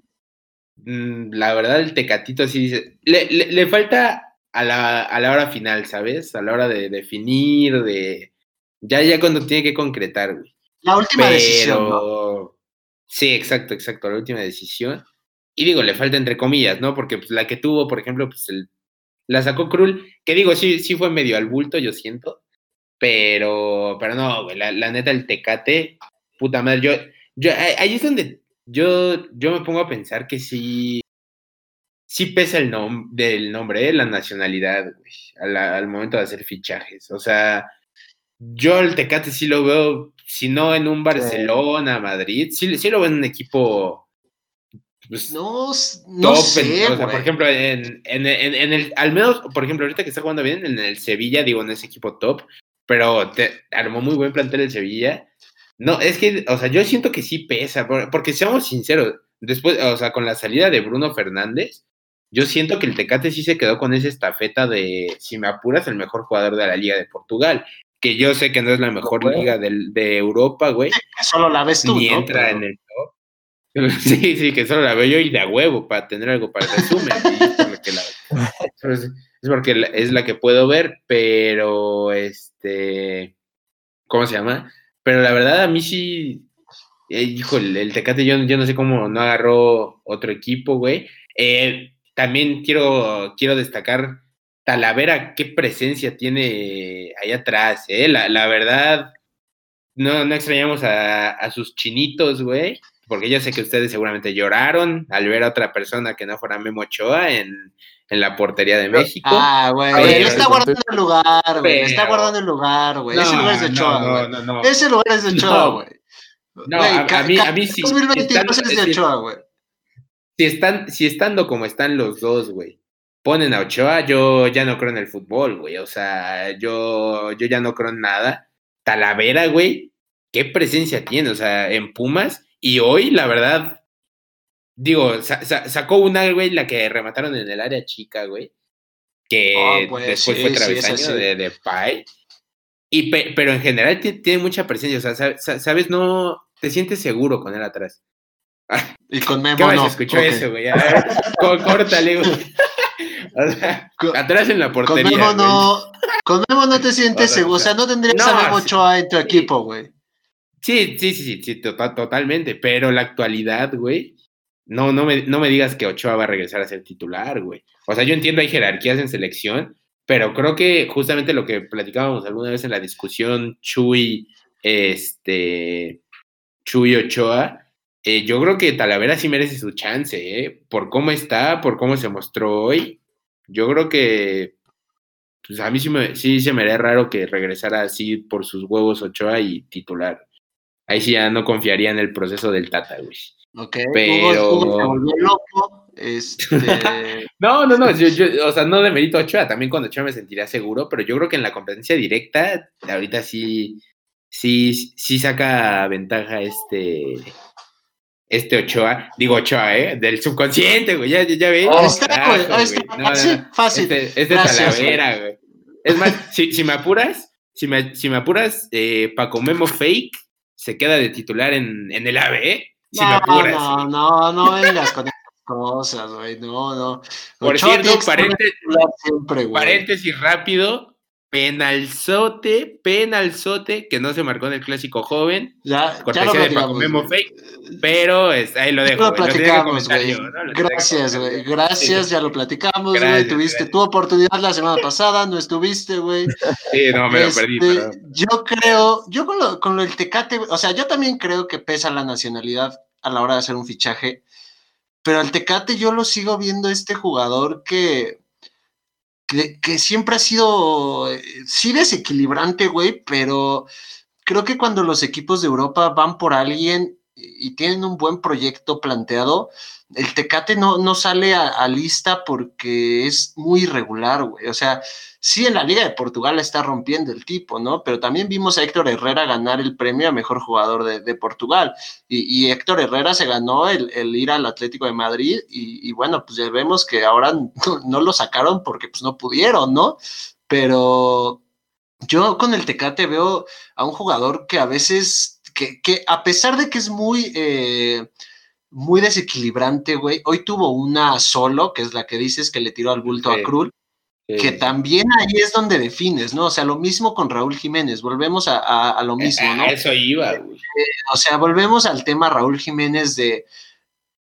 mm, la verdad el Tecatito sí dice, le, falta a la, a la, hora final, ¿sabes? A la hora de definir, de... Ya, ya cuando tiene que concretar, güey. La última decisión. Sí, exacto, exacto, la última decisión. Y digo, le falta entre comillas, ¿no? Porque pues, la que tuvo, por ejemplo, pues el, la sacó Krul, que digo, sí, sí fue medio al bulto, yo siento. Pero, pero no, güey, la, la neta, el Tecate, puta madre, yo, yo, ahí es donde yo, yo me pongo a pensar que sí, sí pesa el nombre del nombre, ¿eh? la nacionalidad, güey, al momento de hacer fichajes. O sea, yo el Tecate sí lo veo, si no en un Barcelona, Madrid, sí, sí lo veo en un equipo. Pues, no, no sé, o sea, por ejemplo, en, en, en, el, al menos, por ejemplo, ahorita que está jugando bien en el Sevilla, digo, en ese equipo top, pero te, armó muy buen plantel el Sevilla no, es que, o sea, yo siento que sí pesa, porque seamos sinceros, después, o sea, con la salida de Bruno Fernández, yo siento que el Tecate sí se quedó con esa estafeta de, si me apuras, el mejor jugador de la Liga de Portugal, que yo sé que no es la mejor liga de, Europa, güey. Solo la ves tú, Ni entra en el top. Sí, sí, que solo la veo yo y de huevo para tener algo para resumen. es porque es la que puedo ver, pero este, ¿cómo se llama? Pero la verdad, a mí sí, eh, híjole, el Tecate yo, yo no sé cómo no agarró otro equipo, güey. Eh, también quiero, quiero destacar Talavera, qué presencia tiene ahí atrás, ¿eh? La, verdad, no, no extrañamos a, sus chinitos, güey, porque yo sé que ustedes seguramente lloraron al ver a otra persona que no fuera Memo Ochoa en, en la portería de México. Ah, güey, él está guardando el lugar, güey. Está guardando el lugar, güey. Ese lugar es de Ochoa, güey. No, Ese lugar es de Ochoa, güey. No, a, mí, a mí sí. 2022 es de Ochoa, güey. Si, están, si estando como están los dos, güey, ponen a Ochoa, yo ya no creo en el fútbol, güey. O sea, yo, yo ya no creo en nada. Talavera, güey, qué presencia tiene, o sea, en Pumas. Y hoy, la verdad, Digo, sacó una, güey, la que remataron en el área chica, güey. Que ah, pues, después fue travesaño de, de Pai. Y pero en general tiene mucha presencia. O sea, sabes, no te sientes seguro con él atrás. Y con Memo no. escuchó eso, güey. Córtale, güey. O sea, atrás en la portería. Con Memo no, con Memo no te sientes seguro. O sea, no tendrías a Memo Ochoa en tu equipo, güey. Sí, sí, sí, sí, totalmente. Pero la actualidad, güey, no, no me, no me digas que Ochoa va a regresar a ser titular, güey. O sea, yo entiendo hay jerarquías en selección, pero creo que justamente lo que platicábamos alguna vez en la discusión Chuy, este, Chuy Ochoa, eh, yo creo que Talavera sí merece su chance, ¿eh? Por cómo está, por cómo se mostró hoy. Yo creo que pues a mí sí, me, sí se me haría raro que regresara así por sus huevos Ochoa y titular. Ahí sí ya no confiaría en el proceso del Tata, güey. Ok, pero... Hugo, se volvió loco. Este... no, no, no, yo, yo, o sea, no demerito a Ochoa, también cuando Ochoa me sentiría seguro, pero yo creo que en la competencia directa, ahorita sí, sí, sí saca ventaja este este Ochoa, digo Ochoa, ¿eh? Del subconsciente, güey, ya, ya ves. Oh, está, güey, está, fácil. Este, este es Talavera, güey. Es más, si, si, me apuras, si me, si me apuras, eh, Paco Memo Fake se queda de titular en, en el AVE, ¿eh? Si no, me apuras. No, no, no vengas con esas cosas, güey, no, no. Por cierto, paréntesis, siempre, paréntesis rápido, penalzote, penalzote que no se marcó en el clásico joven. Ya, ya lo de Memo Fake, pero ahí lo dejo. Lo platicamos, güey. Gracias, güey. Gracias, ya lo platicamos, güey. Tuviste tu oportunidad la semana pasada, no estuviste, güey. Sí, no, me lo perdí. Este, yo creo, yo con lo, con lo del Tecate, o sea, yo también creo que pesa la nacionalidad a la hora de hacer un fichaje, pero el Tecate yo lo sigo viendo este jugador que que, siempre ha sido, eh, sí desequilibrante, güey, pero creo que cuando los equipos de Europa van por alguien y tienen un buen proyecto planteado, el Tecate no, no sale a, lista porque es muy irregular, güey. O sea, sí en la Liga de Portugal está rompiendo el tipo, ¿no? Pero también vimos a Héctor Herrera ganar el premio a mejor jugador de, Portugal. Y, Héctor Herrera se ganó el, ir al Atlético de Madrid y, bueno, pues ya vemos que ahora no, lo sacaron porque pues no pudieron, ¿no? Pero yo con el Tecate veo a un jugador que a veces, que, que a pesar de que es muy... Eh, muy desequilibrante, güey. Hoy tuvo una solo, que es la que dices que le tiró al bulto a Krul, que también ahí es donde defines, ¿no? O sea, lo mismo con Raúl Jiménez, volvemos a, lo mismo, ¿no? eso iba, güey. Eh, o sea, volvemos al tema Raúl Jiménez de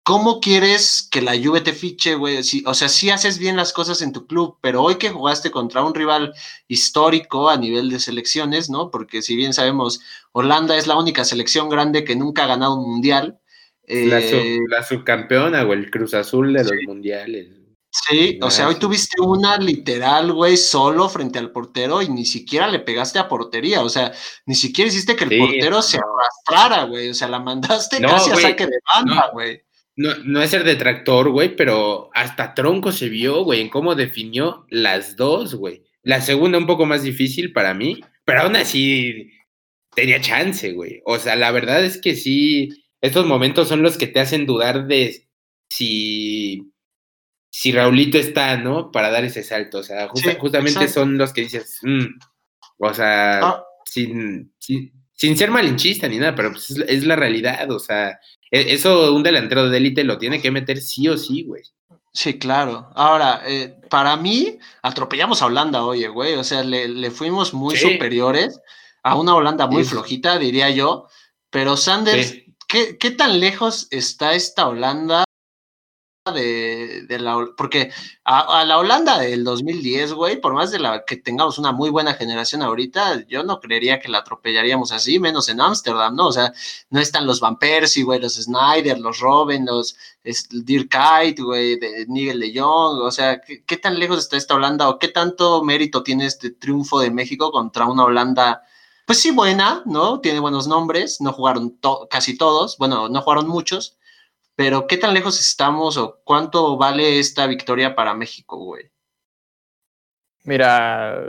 cómo quieres que la Juve te fiche, güey. o sea, sí haces bien las cosas en tu club, pero hoy que jugaste contra un rival histórico a nivel de selecciones, ¿no? Porque si bien sabemos, Holanda es la única selección grande que nunca ha ganado un mundial, eh, la, subcampeona o el Cruz Azul de los mundiales. Sí, o sea, hoy tuviste una literal, güey, solo frente al portero y ni siquiera le pegaste a portería, o sea, ni siquiera hiciste que el portero se arrastrara, güey, o sea, la mandaste casi a saque de banda, güey. No, no, es ser detractor, güey, pero hasta Tronco se vio, güey, en cómo definió las dos, güey. La segunda un poco más difícil para mí, pero aún así tenía chance, güey. O sea, la verdad es que sí, estos momentos son los que te hacen dudar de si, si Raulito está, ¿no? Para dar ese salto. O sea, justamente son los que dices, mm", o sea, ah. sin, sin, ser malinchista ni nada, pero pues es, la realidad. O sea, e, eso un delantero de élite lo tiene que meter sí o sí, güey. Sí, claro. Ahora, eh, para mí, atropellamos a Holanda, oye, güey. O sea, le, fuimos muy superiores a una Holanda muy flojita, diría yo. Pero Sanders ¿qué, tan lejos está esta Holanda de, la... Porque a, la Holanda del 2010, güey, por más de la que tengamos una muy buena generación ahorita, yo no creería que la atropellaríamos así, menos en Ámsterdam, ¿no? O sea, no están los Van Persie, güey, los Snyder, los Robin, los Dirk Kite, güey, de Nigel de Jong, o sea, ¿qué, ¿qué, tan lejos está esta Holanda o qué tanto mérito tiene este triunfo de México contra una Holanda pues sí, buena, ¿no? Tiene buenos nombres, no jugaron casi todos, bueno, no jugaron muchos, pero ¿qué tan lejos estamos o cuánto vale esta victoria para México, güey? Mira,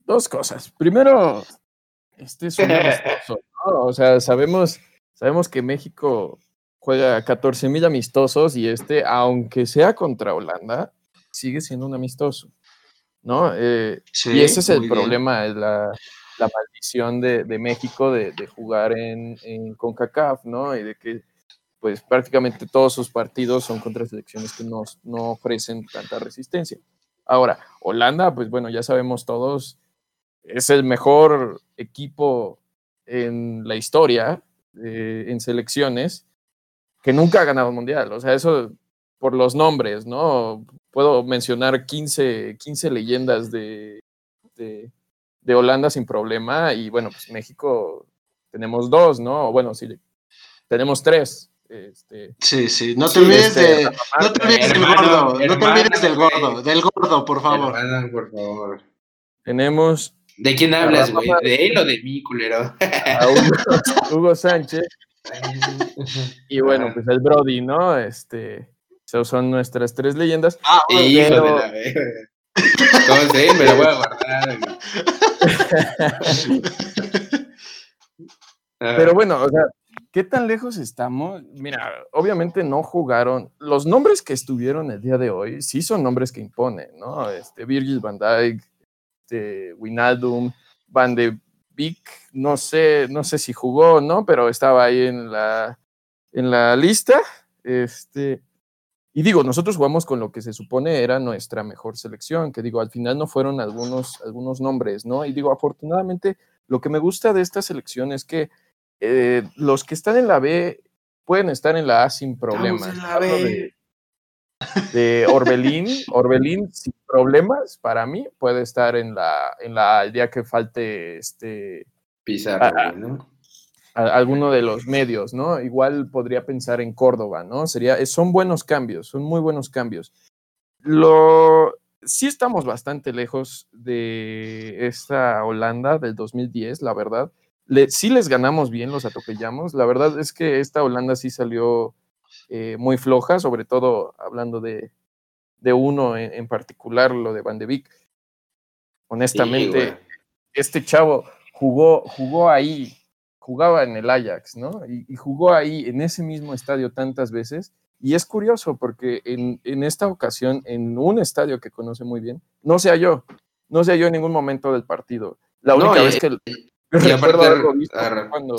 dos cosas. Primero, este es un amistoso, ¿no? O sea, sabemos, sabemos que México juega 14 mil amistosos y este, aunque sea contra Holanda, sigue siendo un amistoso, ¿no? Eh, y ese es el problema, es la, la maldición de, México de, jugar en, CONCACAF, ¿no? Y de que pues prácticamente todos sus partidos son contra selecciones que no, no ofrecen tanta resistencia. Ahora, Holanda, pues bueno, ya sabemos todos, es el mejor equipo en la historia eh, en selecciones que nunca ha ganado un mundial. O sea, eso por los nombres, ¿no? Puedo mencionar 15, 15 leyendas de Holanda sin problema y bueno, pues México tenemos dos, ¿no? Bueno, sí, tenemos tres. Este, sí, sí, no te olvides, este, de, no te olvides del gordo, no te olvides del gordo, del gordo, por favor. por favor. Tenemos. ¿De quién hablas, güey? ¿De él o de mí, culero? Hugo, Sánchez. y bueno, pues el Brody, ¿no? Este, son nuestras tres leyendas. Ah, hijo de la Me lo voy a guardar. Pero bueno, o sea, ¿qué tan lejos estamos? Mira, obviamente no jugaron. Los nombres que estuvieron el día de hoy sí son nombres que imponen, ¿no? Este, Virgil van Dijk, este, Winaldum, Van de Beek, no sé, no sé si jugó o no, pero estaba ahí en la, en la lista. Este, y digo, nosotros jugamos con lo que se supone era nuestra mejor selección, que digo, al final no fueron algunos, algunos nombres, ¿no? Y digo, afortunadamente, lo que me gusta de esta selección es que eh, los que están en la B pueden estar en la A sin problemas. En la B. De, Orbelín, Orbelín sin problemas, para mí, puede estar en la, en la el día que falte este Pizarro, ¿no? Alguno de los medios, ¿no? Igual podría pensar en Córdoba, ¿no? Sería, son buenos cambios, son muy buenos cambios. Lo, sí estamos bastante lejos de esta Holanda del 2010, la verdad. Le, sí les ganamos bien, los atropellamos. La verdad es que esta Holanda sí salió eh, muy floja, sobre todo hablando de, de uno en, particular, lo de Van de Beek. Honestamente, este chavo jugó, jugó ahí jugaba en el Ajax, ¿no? Y, jugó ahí en ese mismo estadio tantas veces. Y es curioso porque en, en, esta ocasión, en un estadio que conoce muy bien, no sé yo, no sé yo en ningún momento del partido. La única vez que recuerdo algo visto cuando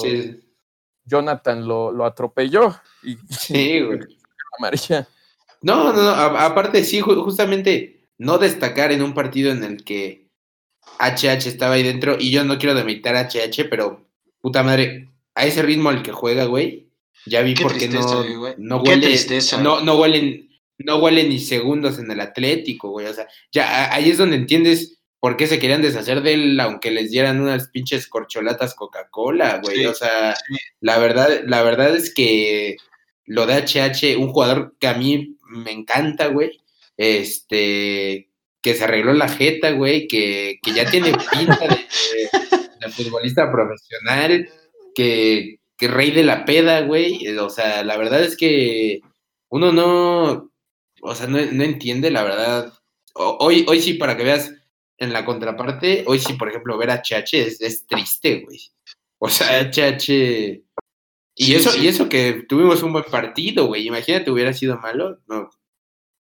Jonathan lo, lo atropelló. Y, sí, güey. No, no, no, aparte sí, justamente no destacar en un partido en el que HH estaba ahí dentro, y yo no quiero demeritar a HH, pero puta madre, a ese ritmo al que juega, güey, ya vi por qué no, no, huele, no, no, huelen, no huelen ni segundos en el Atlético, güey. O sea, ya ahí es donde entiendes por qué se querían deshacer de él, aunque les dieran unas pinches corcholatas Coca-Cola, güey. o sea, la verdad, la verdad es que lo de HH, un jugador que a mí me encanta, güey, este, que se arregló la jeta, güey, que, que ya tiene pinta de, el futbolista profesional, que, que rey de la peda, güey. O sea, la verdad es que uno no, o sea, no, entiende, la verdad. hoy, hoy sí, para que veas en la contraparte, hoy sí, por ejemplo, ver a HH es, triste, güey. O sea, HH... Y eso, y eso que tuvimos un buen partido, güey. Imagínate, hubiera sido malo. No.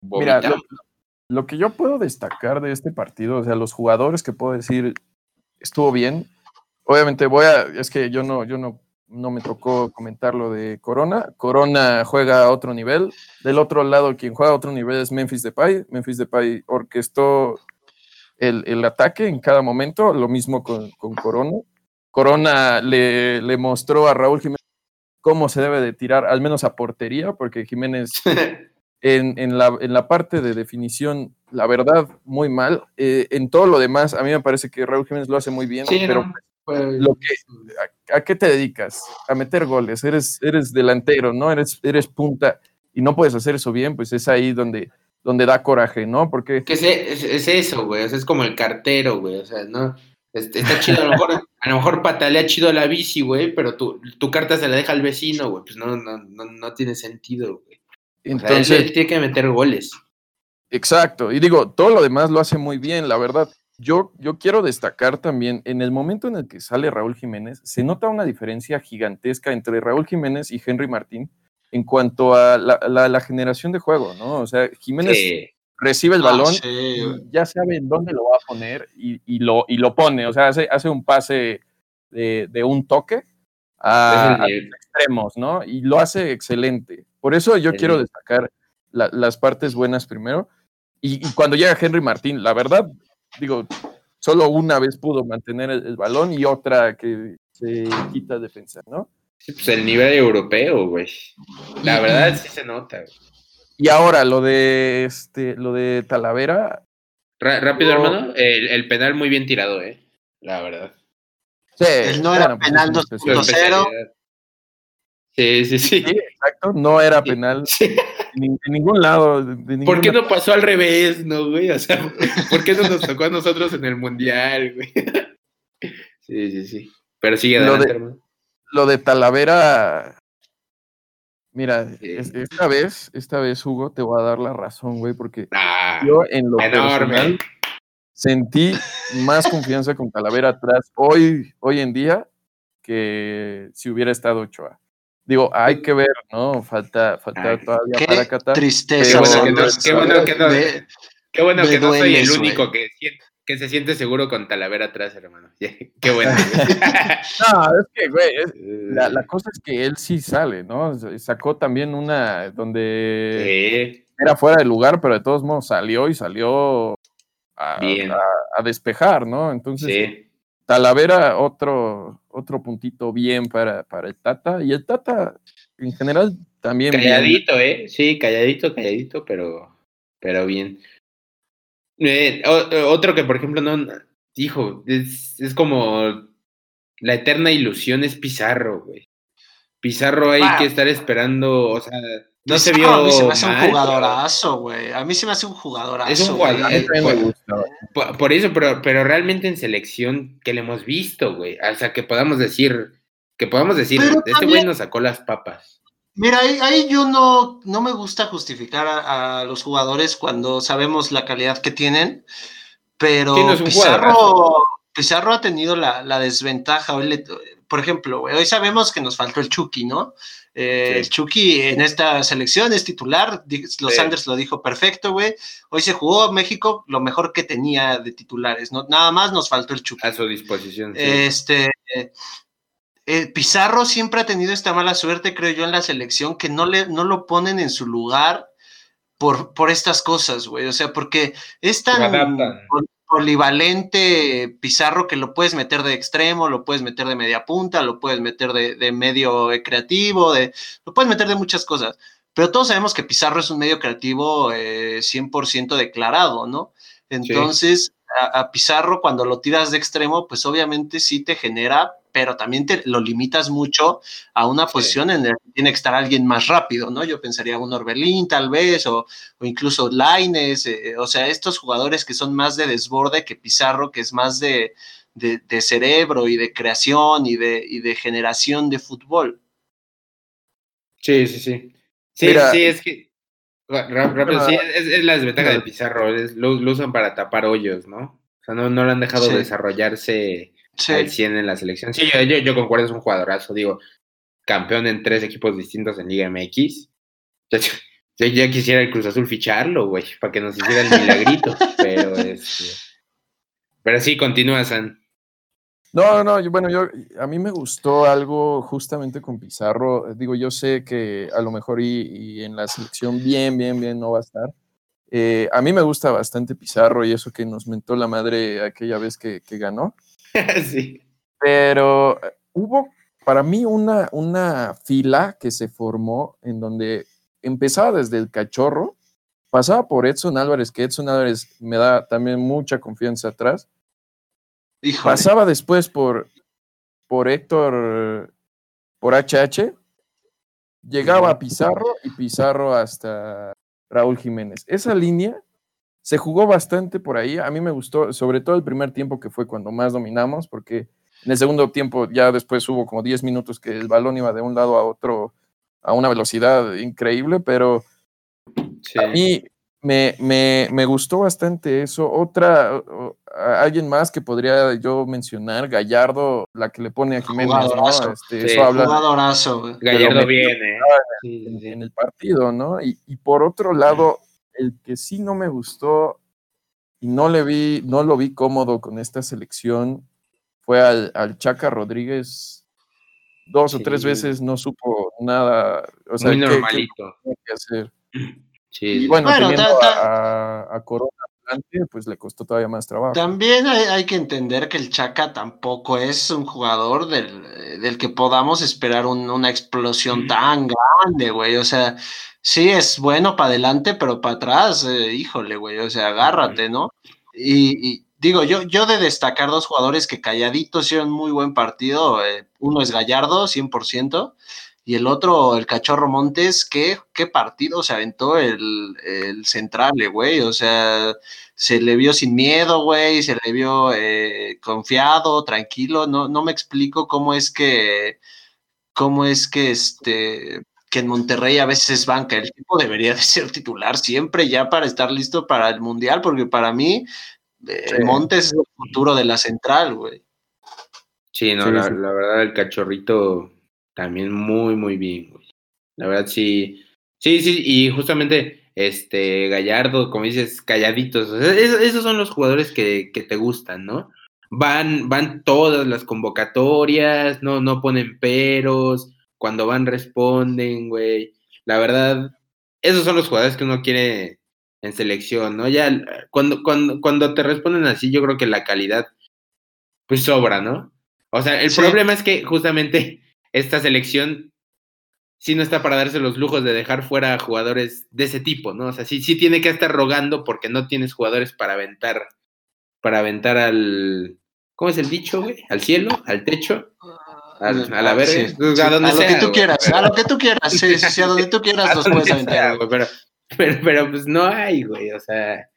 Mira, lo, que yo puedo destacar de este partido, o sea, los jugadores que puedo decir estuvo bien, obviamente voy a, es que yo no, yo no, no me tocó comentar lo de Corona. Corona juega a otro nivel. Del otro lado, quien juega a otro nivel es Memphis Depay. Memphis Depay orquestó el, el ataque en cada momento, lo mismo con, con Corona. Corona le, le, mostró a Raúl Jiménez cómo se debe de tirar, al menos a portería, porque Jiménez en, en, la, en la, parte de definición, la verdad, muy mal. Eh, en todo lo demás, a mí me parece que Raúl Jiménez lo hace muy bien, pero lo que, a, qué te dedicas? A meter goles. Eres, eres delantero, ¿no? Eres, eres punta y no puedes hacer eso bien, pues es ahí donde, donde da coraje, ¿no? Porque... Que es, eso, güey. es como el cartero, güey. O sea, ¿no? Este, está chido, a lo mejor, a lo mejor patalea chido la bici, güey, pero tu, tu carta se la deja al vecino, güey. Pues no, no, no, no tiene sentido, güey. Entonces, tiene que meter goles. Exacto. Y digo, todo lo demás lo hace muy bien, la verdad yo, yo quiero destacar también, en el momento en el que sale Raúl Jiménez, se nota una diferencia gigantesca entre Raúl Jiménez y Henry Martín en cuanto a la, generación de juego, ¿no? O sea, Jiménez recibe el ah, balón, ya sabe en dónde lo va a poner y, lo, y lo pone, o sea, hace, hace un pase de, un toque a, extremos, ¿no? Y lo hace excelente. Por eso yo quiero destacar las partes buenas primero. y, cuando llega Henry Martín, la verdad, digo, solo una vez pudo mantener el, balón y otra que se quita defensa, ¿no? Sí, pues el nivel europeo, güey. La verdad sí se nota. Y ahora lo de este, lo de Talavera. rápido, hermano, el, penal muy bien tirado, eh. La verdad. Sí, no era pues, penal 2.0. Sí, sí, sí, sí. exacto, no era penal. Sí en, ningún lado. ¿Por qué no pasó al revés, no, güey? O sea, ¿por qué no nos tocó a nosotros en el mundial, güey? Sí, sí, sí. Pero sigue adelante, lo de, hermano. Lo de Talavera. Mira, esta vez, esta vez, Hugo, te voy a dar la razón, güey, porque ah, yo en lo personal sentí más confianza con Talavera atrás hoy, hoy en día que si hubiera estado Ochoa. Digo, hay que ver, ¿no? Falta, falta todavía para Qatar. Tristeza. Qué bueno que no, qué bueno que no, soy el único que, que, se siente seguro con Talavera atrás, hermano. qué bueno. no, es que, güey, la, la, cosa es que él sí sale, ¿no? Sacó también una donde era fuera de lugar, pero de todos modos salió y salió a, a, despejar, ¿no? Entonces, Talavera, otro, otro puntito bien para, para el Tata. Y el Tata, en general, también. Calladito, ¿eh? Sí, calladito, calladito, pero, pero bien. Eh, otro que, por ejemplo, no. Hijo, es, es como. La eterna ilusión es Pizarro, güey. Pizarro hay que estar esperando, o sea, no se vio. A mí se me hace un jugadorazo, güey. A mí se me hace un jugadorazo. Es un jugadorazo. Por, eso, pero, pero realmente en selección que le hemos visto, güey. O sea, que podamos decir, que podamos decir, este güey nos sacó las papas. Mira, ahí, yo no, no me gusta justificar a, los jugadores cuando sabemos la calidad que tienen, pero Pizarro, Pizarro ha tenido la, la desventaja. Hoy por ejemplo, hoy sabemos que nos faltó el Chucky, ¿no? Eh, el Chucky en esta selección es titular, los Sanders lo dijo perfecto, güey. Hoy se jugó México lo mejor que tenía de titulares, ¿no? Nada más nos faltó el Chucky. A su disposición. Este. Eh, Pizarro siempre ha tenido esta mala suerte, creo yo, en la selección, que no, le, no lo ponen en su lugar por, por estas cosas, güey. O sea, porque es tan polivalente Pizarro que lo puedes meter de extremo, lo puedes meter de media punta, lo puedes meter de, medio creativo, de, lo puedes meter de muchas cosas. Pero todos sabemos que Pizarro es un medio creativo 100% eh, declarado, ¿no? Entonces, a, Pizarro cuando lo tiras de extremo, pues obviamente sí te genera, pero también te lo limitas mucho a una posición en la que tiene que estar alguien más rápido, ¿no? Yo pensaría un Orbelín tal vez, o, incluso Laines, eh, o sea, estos jugadores que son más de desborde que Pizarro, que es más de, cerebro y de creación y de, y de generación de fútbol. Sí, sí, sí. Sí, sí, es que Rápido, sí, es, la desventaja de Pizarro, lo, usan para tapar hoyos, ¿no? O sea, no, no lo han dejado desarrollarse al 100 en la selección. Sí, yo, yo, concuerdo, es un jugadorazo, digo, campeón en tres equipos distintos en Liga MX. Yo, ya quisiera el Cruz Azul ficharlo, güey, para que nos hiciera el milagrito, pero este... Pero sí, continúa, San. No, no, bueno, yo, a mí me gustó algo justamente con Pizarro. Digo, yo sé que a lo mejor y, en la selección bien, bien, bien no va a estar. Eh, a mí me gusta bastante Pizarro y eso que nos mentó la madre aquella vez que, ganó. sí. Pero eh, hubo para mí una, una fila que se formó en donde empezaba desde el cachorro, pasaba por Edson Álvarez, que Edson Álvarez me da también mucha confianza atrás Pasaba después por, por Héctor, por HH, llegaba a Pizarro y Pizarro hasta Raúl Jiménez. Esa línea se jugó bastante por ahí. A mí me gustó, sobre todo el primer tiempo que fue cuando más dominamos, porque en el segundo tiempo ya después hubo como 10 minutos que el balón iba de un lado a otro a una velocidad increíble, pero a mí me, me, me, gustó bastante eso. Otra, alguien más que podría yo mencionar, Gallardo, la que le pone a Jiménez, ¿no? Este, eso habla Gallardo viene en, el partido, ¿no? Y, y, por otro lado, el que sí no me gustó y no le vi, no lo vi cómodo con esta selección fue al, al Chaca Rodríguez. Dos o tres veces no supo nada. O sea, Muy normalito. qué hacer. Y bueno, a, Corona adelante, pues le costó todavía más trabajo. También hay, que entender que el Chaca tampoco es un jugador del, que podamos esperar una explosión tan grande, güey. O sea, sí es bueno para adelante, pero para atrás, eh, híjole, güey. O sea, agárrate, ¿no? Y, digo, yo, yo de destacar dos jugadores que calladitos hicieron muy buen partido. Eh, uno es Gallardo, 100%, y el otro, el Cachorro Montes, ¿qué, qué partido se aventó el, el central, güey? O sea, se le vio sin miedo, güey, se le vio eh, confiado, tranquilo. No, no me explico cómo es que, cómo es que este que en Monterrey a veces banca, el tipo debería de ser titular siempre ya para estar listo para el Mundial, porque para mí eh, Montes es el futuro de la central, güey. Sí, no, la, verdad, el cachorrito también muy, muy bien, güey. La verdad, sí. Sí, sí, y justamente este Gallardo, como dices, calladitos. esos, son los jugadores que, que, te gustan, ¿no? Van, van todas las convocatorias, no, no ponen peros, cuando van responden, güey. La verdad, esos son los jugadores que uno quiere en selección, ¿no? Ya cuando, cuando, cuando te responden así, yo creo que la calidad, pues sobra, ¿no? O sea, el problema es que justamente esta selección sí no está para darse los lujos de dejar fuera jugadores de ese tipo, ¿no? O sea, sí, sí tiene que estar rogando porque no tienes jugadores para aventar, para aventar al, ¿cómo es el dicho, güey? Al cielo, al techo, a la verga, a donde sea, lo que tú quieras, a lo que tú quieras, sí, sí, a donde tú quieras los puedes aventar. pero, pero, pero, pues no hay, güey, o sea,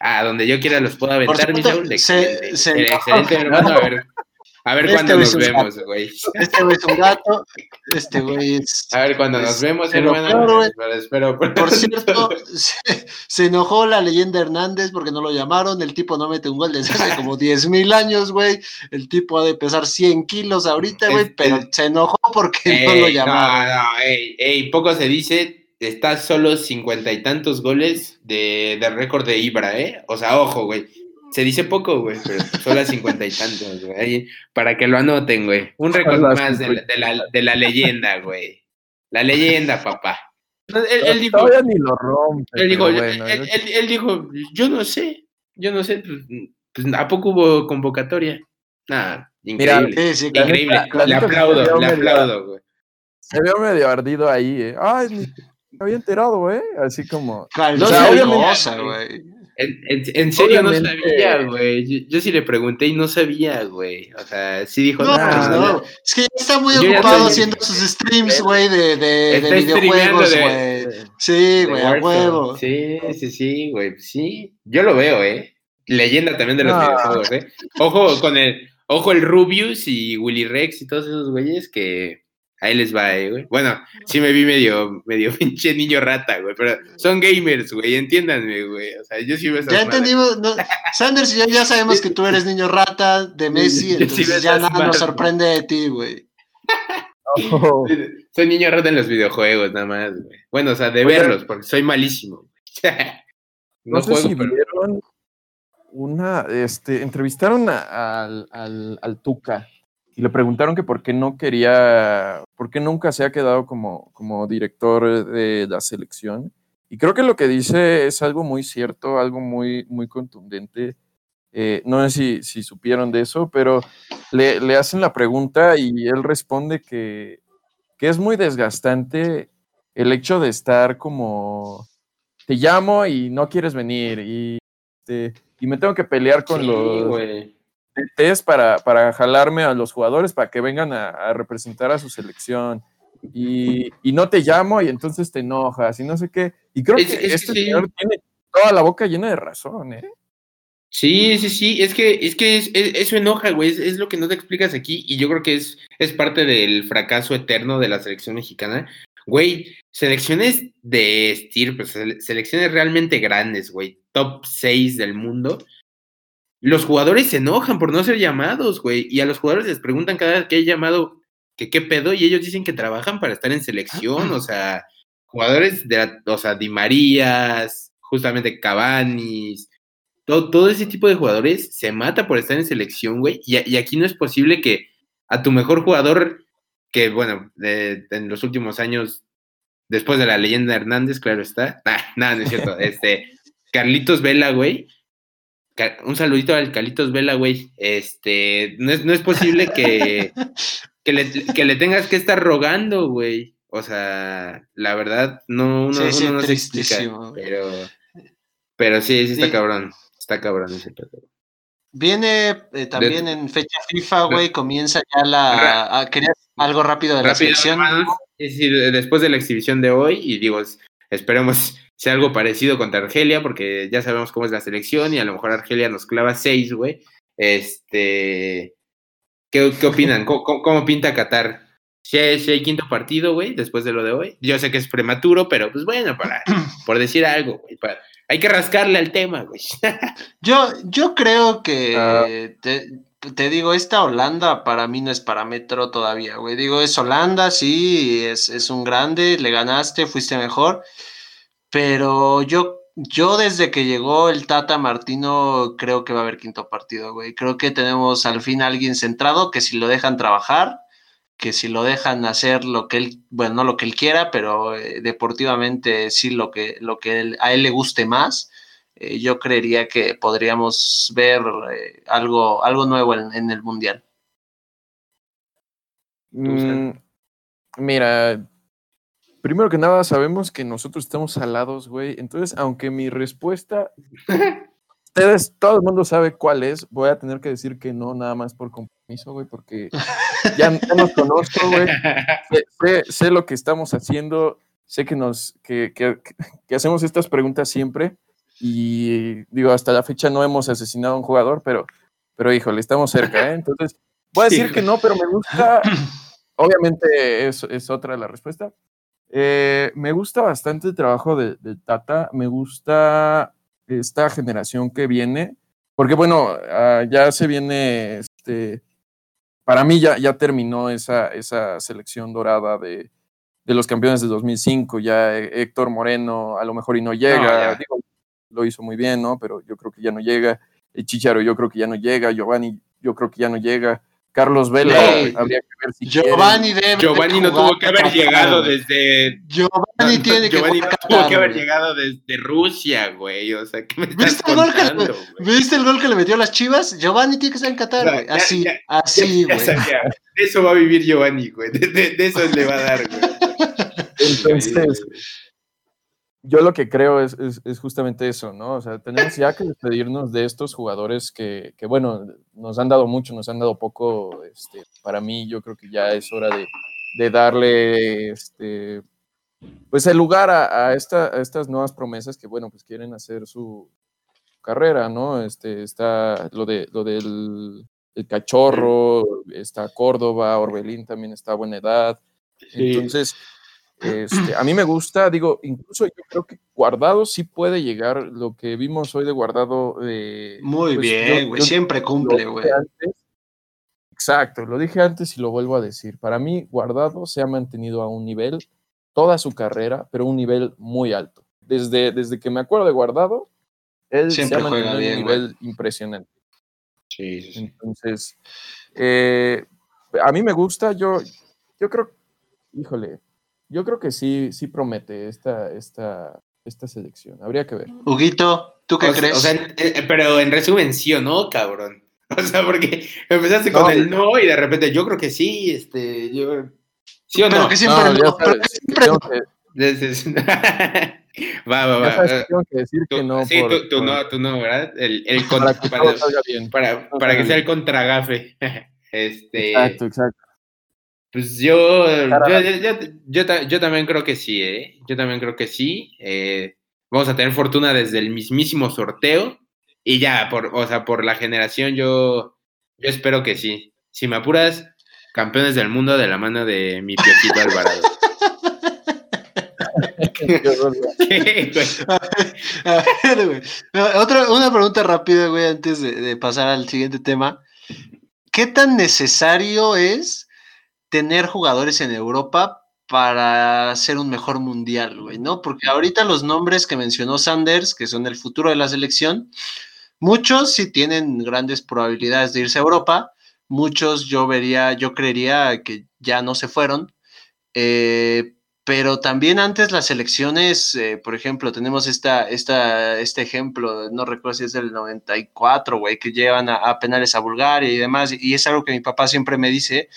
a donde yo quiera los puedo aventar, mi Saúl, excelente, hermano, a ver, a ver este cuándo nos vemos, güey. Este güey es un gato. Este güey es. A ver cuándo nos vemos, hermano. espero. Por cierto, se, enojó la leyenda Hernández porque no lo llamaron. El tipo no mete un gol desde hace como 10 mil años, güey. El tipo ha de pesar 100 kilos ahorita, güey, pero se enojó porque no lo llamaron. No, no, ey, ey, poco se dice. Está solo cincuenta y tantos goles de, de récord de Ibra, ¿eh? O sea, ojo, güey se dice poco, güey, pero son las cincuenta y tantos, güey. Para que lo anoten, güey. Un récord más de la, de, la, leyenda, güey. La leyenda, papá. Él, dijo, todavía ni lo rompe. Él dijo, él, dijo, yo no sé, yo no sé, pues, pues ¿a poco hubo convocatoria? Nada, increíble. increíble. le aplaudo, le aplaudo, güey. Se vio medio ardido ahí, eh. Ay, me había enterado, güey. Así como. No, o güey. En, serio no sabía, güey. Yo, sí le pregunté y no sabía, güey. O sea, sí dijo, no, pues no. Es que está muy ocupado haciendo sus streams, güey, de, de, de videojuegos, güey. Sí, güey, a huevo. Sí, sí, sí, güey. Sí, yo lo veo, eh. Leyenda también de los videojuegos, eh. Ojo con el, ojo el Rubius y Willy Rex y todos esos güeyes que Ahí les va, eh, güey. Bueno, sí me vi medio, medio pinche niño rata, güey, pero son gamers, güey, entiéndanme, güey. O sea, yo sí veo Ya entendimos, Sanders, ya, ya sabemos que tú eres niño rata de Messi, entonces ya nada nos sorprende de ti, güey. Oh. Soy niño rata en los videojuegos, nada más, güey. Bueno, o sea, de verlos, porque soy malísimo. no, no sé si vieron una, este, entrevistaron al, al, al Tuca y le preguntaron que por qué no quería, por qué nunca se ha quedado como, como director de la selección. Y creo que lo que dice es algo muy cierto, algo muy, muy contundente. Eh, no sé si, si, supieron de eso, pero le, le, hacen la pregunta y él responde que, que es muy desgastante el hecho de estar como, te llamo y no quieres venir y, este, y me tengo que pelear con los test para, para jalarme a los jugadores para que vengan a, representar a su selección. Y, no te llamo y entonces te enojas y no sé qué. Y creo que este señor tiene toda la boca llena de razón, ¿eh? Sí, sí, sí, es que, es que eso enoja, güey, es, lo que no te explicas aquí y yo creo que es, es parte del fracaso eterno de la selección mexicana. Güey, selecciones de estirpe, selecciones realmente grandes, güey, top 6 del mundo, los jugadores se enojan por no ser llamados, güey. Y a los jugadores les preguntan cada vez que hay llamado que qué pedo, y ellos dicen que trabajan para estar en selección, o sea, jugadores de, o sea, Di Marías, justamente Cavani, todo, todo, ese tipo de jugadores se mata por estar en selección, güey. Y, aquí no es posible que a tu mejor jugador, que bueno, en los últimos años, después de la leyenda Hernández, claro está, nada, no es cierto, este, Carlitos Vela, güey, un saludito al Calitos Vela, güey. Este, no es, no es posible que, que, le, que le tengas que estar rogando, güey. O sea, la verdad, no, uno, no se explica. Pero, pero sí, sí está cabrón. Está cabrón ese pedo. Viene eh, también en fecha FIFA, güey, comienza ya la... A, ¿Querías algo rápido de la selección? Es decir, después de la exhibición de hoy, y digo, esperemos sea algo parecido contra Argelia, porque ya sabemos cómo es la selección y a lo mejor Argelia nos clava seis, güey. Este, ¿qué, qué opinan? ¿Cómo, pinta Qatar? Si hay, quinto partido, güey, después de lo de hoy. Yo sé que es prematuro, pero pues bueno, para, por decir algo, güey, hay que rascarle al tema, güey. yo, yo creo que, ah. te digo, esta Holanda para mí no es parámetro todavía, güey. Digo, es Holanda, sí, es, es un grande, le ganaste, fuiste mejor. Pero yo, yo desde que llegó el Tata Martino, creo que va a haber quinto partido, güey. Creo que tenemos al fin alguien centrado que si lo dejan trabajar, que si lo dejan hacer lo que él, bueno, no lo que él quiera, pero eh, deportivamente sí lo que, lo que a él le guste más, eh, yo creería que podríamos ver eh, algo, algo nuevo en, el Mundial. Mm, mira, primero que nada sabemos que nosotros estamos alados, güey. Entonces, aunque mi respuesta, ustedes, todo el mundo sabe cuál es, voy a tener que decir que no, nada más por compromiso, güey, porque ya, nos conozco, güey. Sé, lo que estamos haciendo, sé que nos, que, que hacemos estas preguntas siempre y digo, hasta la fecha no hemos asesinado a un jugador, pero, pero híjole, estamos cerca, ¿eh? Entonces, voy a decir que no, pero me gusta, obviamente es, es otra la respuesta. Eh, me gusta bastante el trabajo de, Tata, me gusta esta generación que viene, porque bueno, ah, ya se viene, este, para mí ya, ya terminó esa, esa selección dorada de, de los campeones de 2005, ya Héctor Moreno a lo mejor y no llega, lo hizo muy bien, ¿no? Pero yo creo que ya no llega. Chicharo yo creo que ya no llega. Giovanni yo creo que ya no llega. Carlos Vela habría que ver si Giovanni debe Giovanni no tuvo que haber llegado desde Giovanni tiene que Giovanni no tuvo que haber llegado desde Rusia, güey. O sea, ¿qué me estás ¿Viste, el gol que, ¿Viste el gol que le metió a las Chivas? Giovanni tiene que estar en Qatar, güey. Así, así, güey. De eso va a vivir Giovanni, güey. De, de, eso le va a dar, güey. Entonces, yo lo que creo es, es, justamente eso, ¿no? O sea, tenemos ya que despedirnos de estos jugadores que, que, bueno, nos han dado mucho, nos han dado poco. Este, para mí, yo creo que ya es hora de, de darle, este, pues, el lugar a, a, esta, a, estas nuevas promesas que, bueno, pues quieren hacer su carrera, ¿no? Este, está lo, de, lo del el cachorro, está Córdoba, Orbelín también está a buena edad. Entonces, este, a mí me gusta, digo, incluso yo creo que Guardado sí puede llegar, lo que vimos hoy de Guardado. Eh, Muy pues, bien, güey, siempre cumple, güey. Exacto, lo dije antes y lo vuelvo a decir. Para mí, Guardado se ha mantenido a un nivel, toda su carrera, pero un nivel muy alto. Desde, desde que me acuerdo de Guardado, él se ha mantenido a un nivel impresionante. Sí, sí, Entonces, eh, a mí me gusta, yo, yo creo, híjole, yo creo que sí, sí promete esta, esta, esta selección. Habría que ver. Huguito, ¿tú qué crees? O sea, eh, pero en resumen, sí o no, cabrón. O sea, porque empezaste con el no y de repente yo creo que sí, este, yo. ¿Sí o no? Que siempre no. pero que siempre va, va, va. tengo que decir que no. Sí, tú, no, tú no, ¿verdad? El, el para, que, para, para, para que sea el contragafe. Este, exacto, exacto. Pues yo yo, yo, también creo que sí, ¿eh? Yo también creo que sí. Eh, vamos a tener fortuna desde el mismísimo sorteo. Y ya, por, o sea, por la generación, yo, yo espero que sí. Si me apuras, campeones del mundo de la mano de mi Piojito Alvarado. Otra, una pregunta rápida, güey, antes de pasar al siguiente tema. ¿Qué tan necesario es tener jugadores en Europa para hacer un mejor mundial, güey, ¿no? Porque ahorita los nombres que mencionó Sanders, que son el futuro de la selección, muchos sí tienen grandes probabilidades de irse a Europa, muchos yo vería, yo creería que ya no se fueron, eh, pero también antes las selecciones, eh, por ejemplo, tenemos esta, esta, este ejemplo, no recuerdo si es del 94, güey, que llevan a penales a Bulgaria y demás, y es algo que mi papá siempre me dice,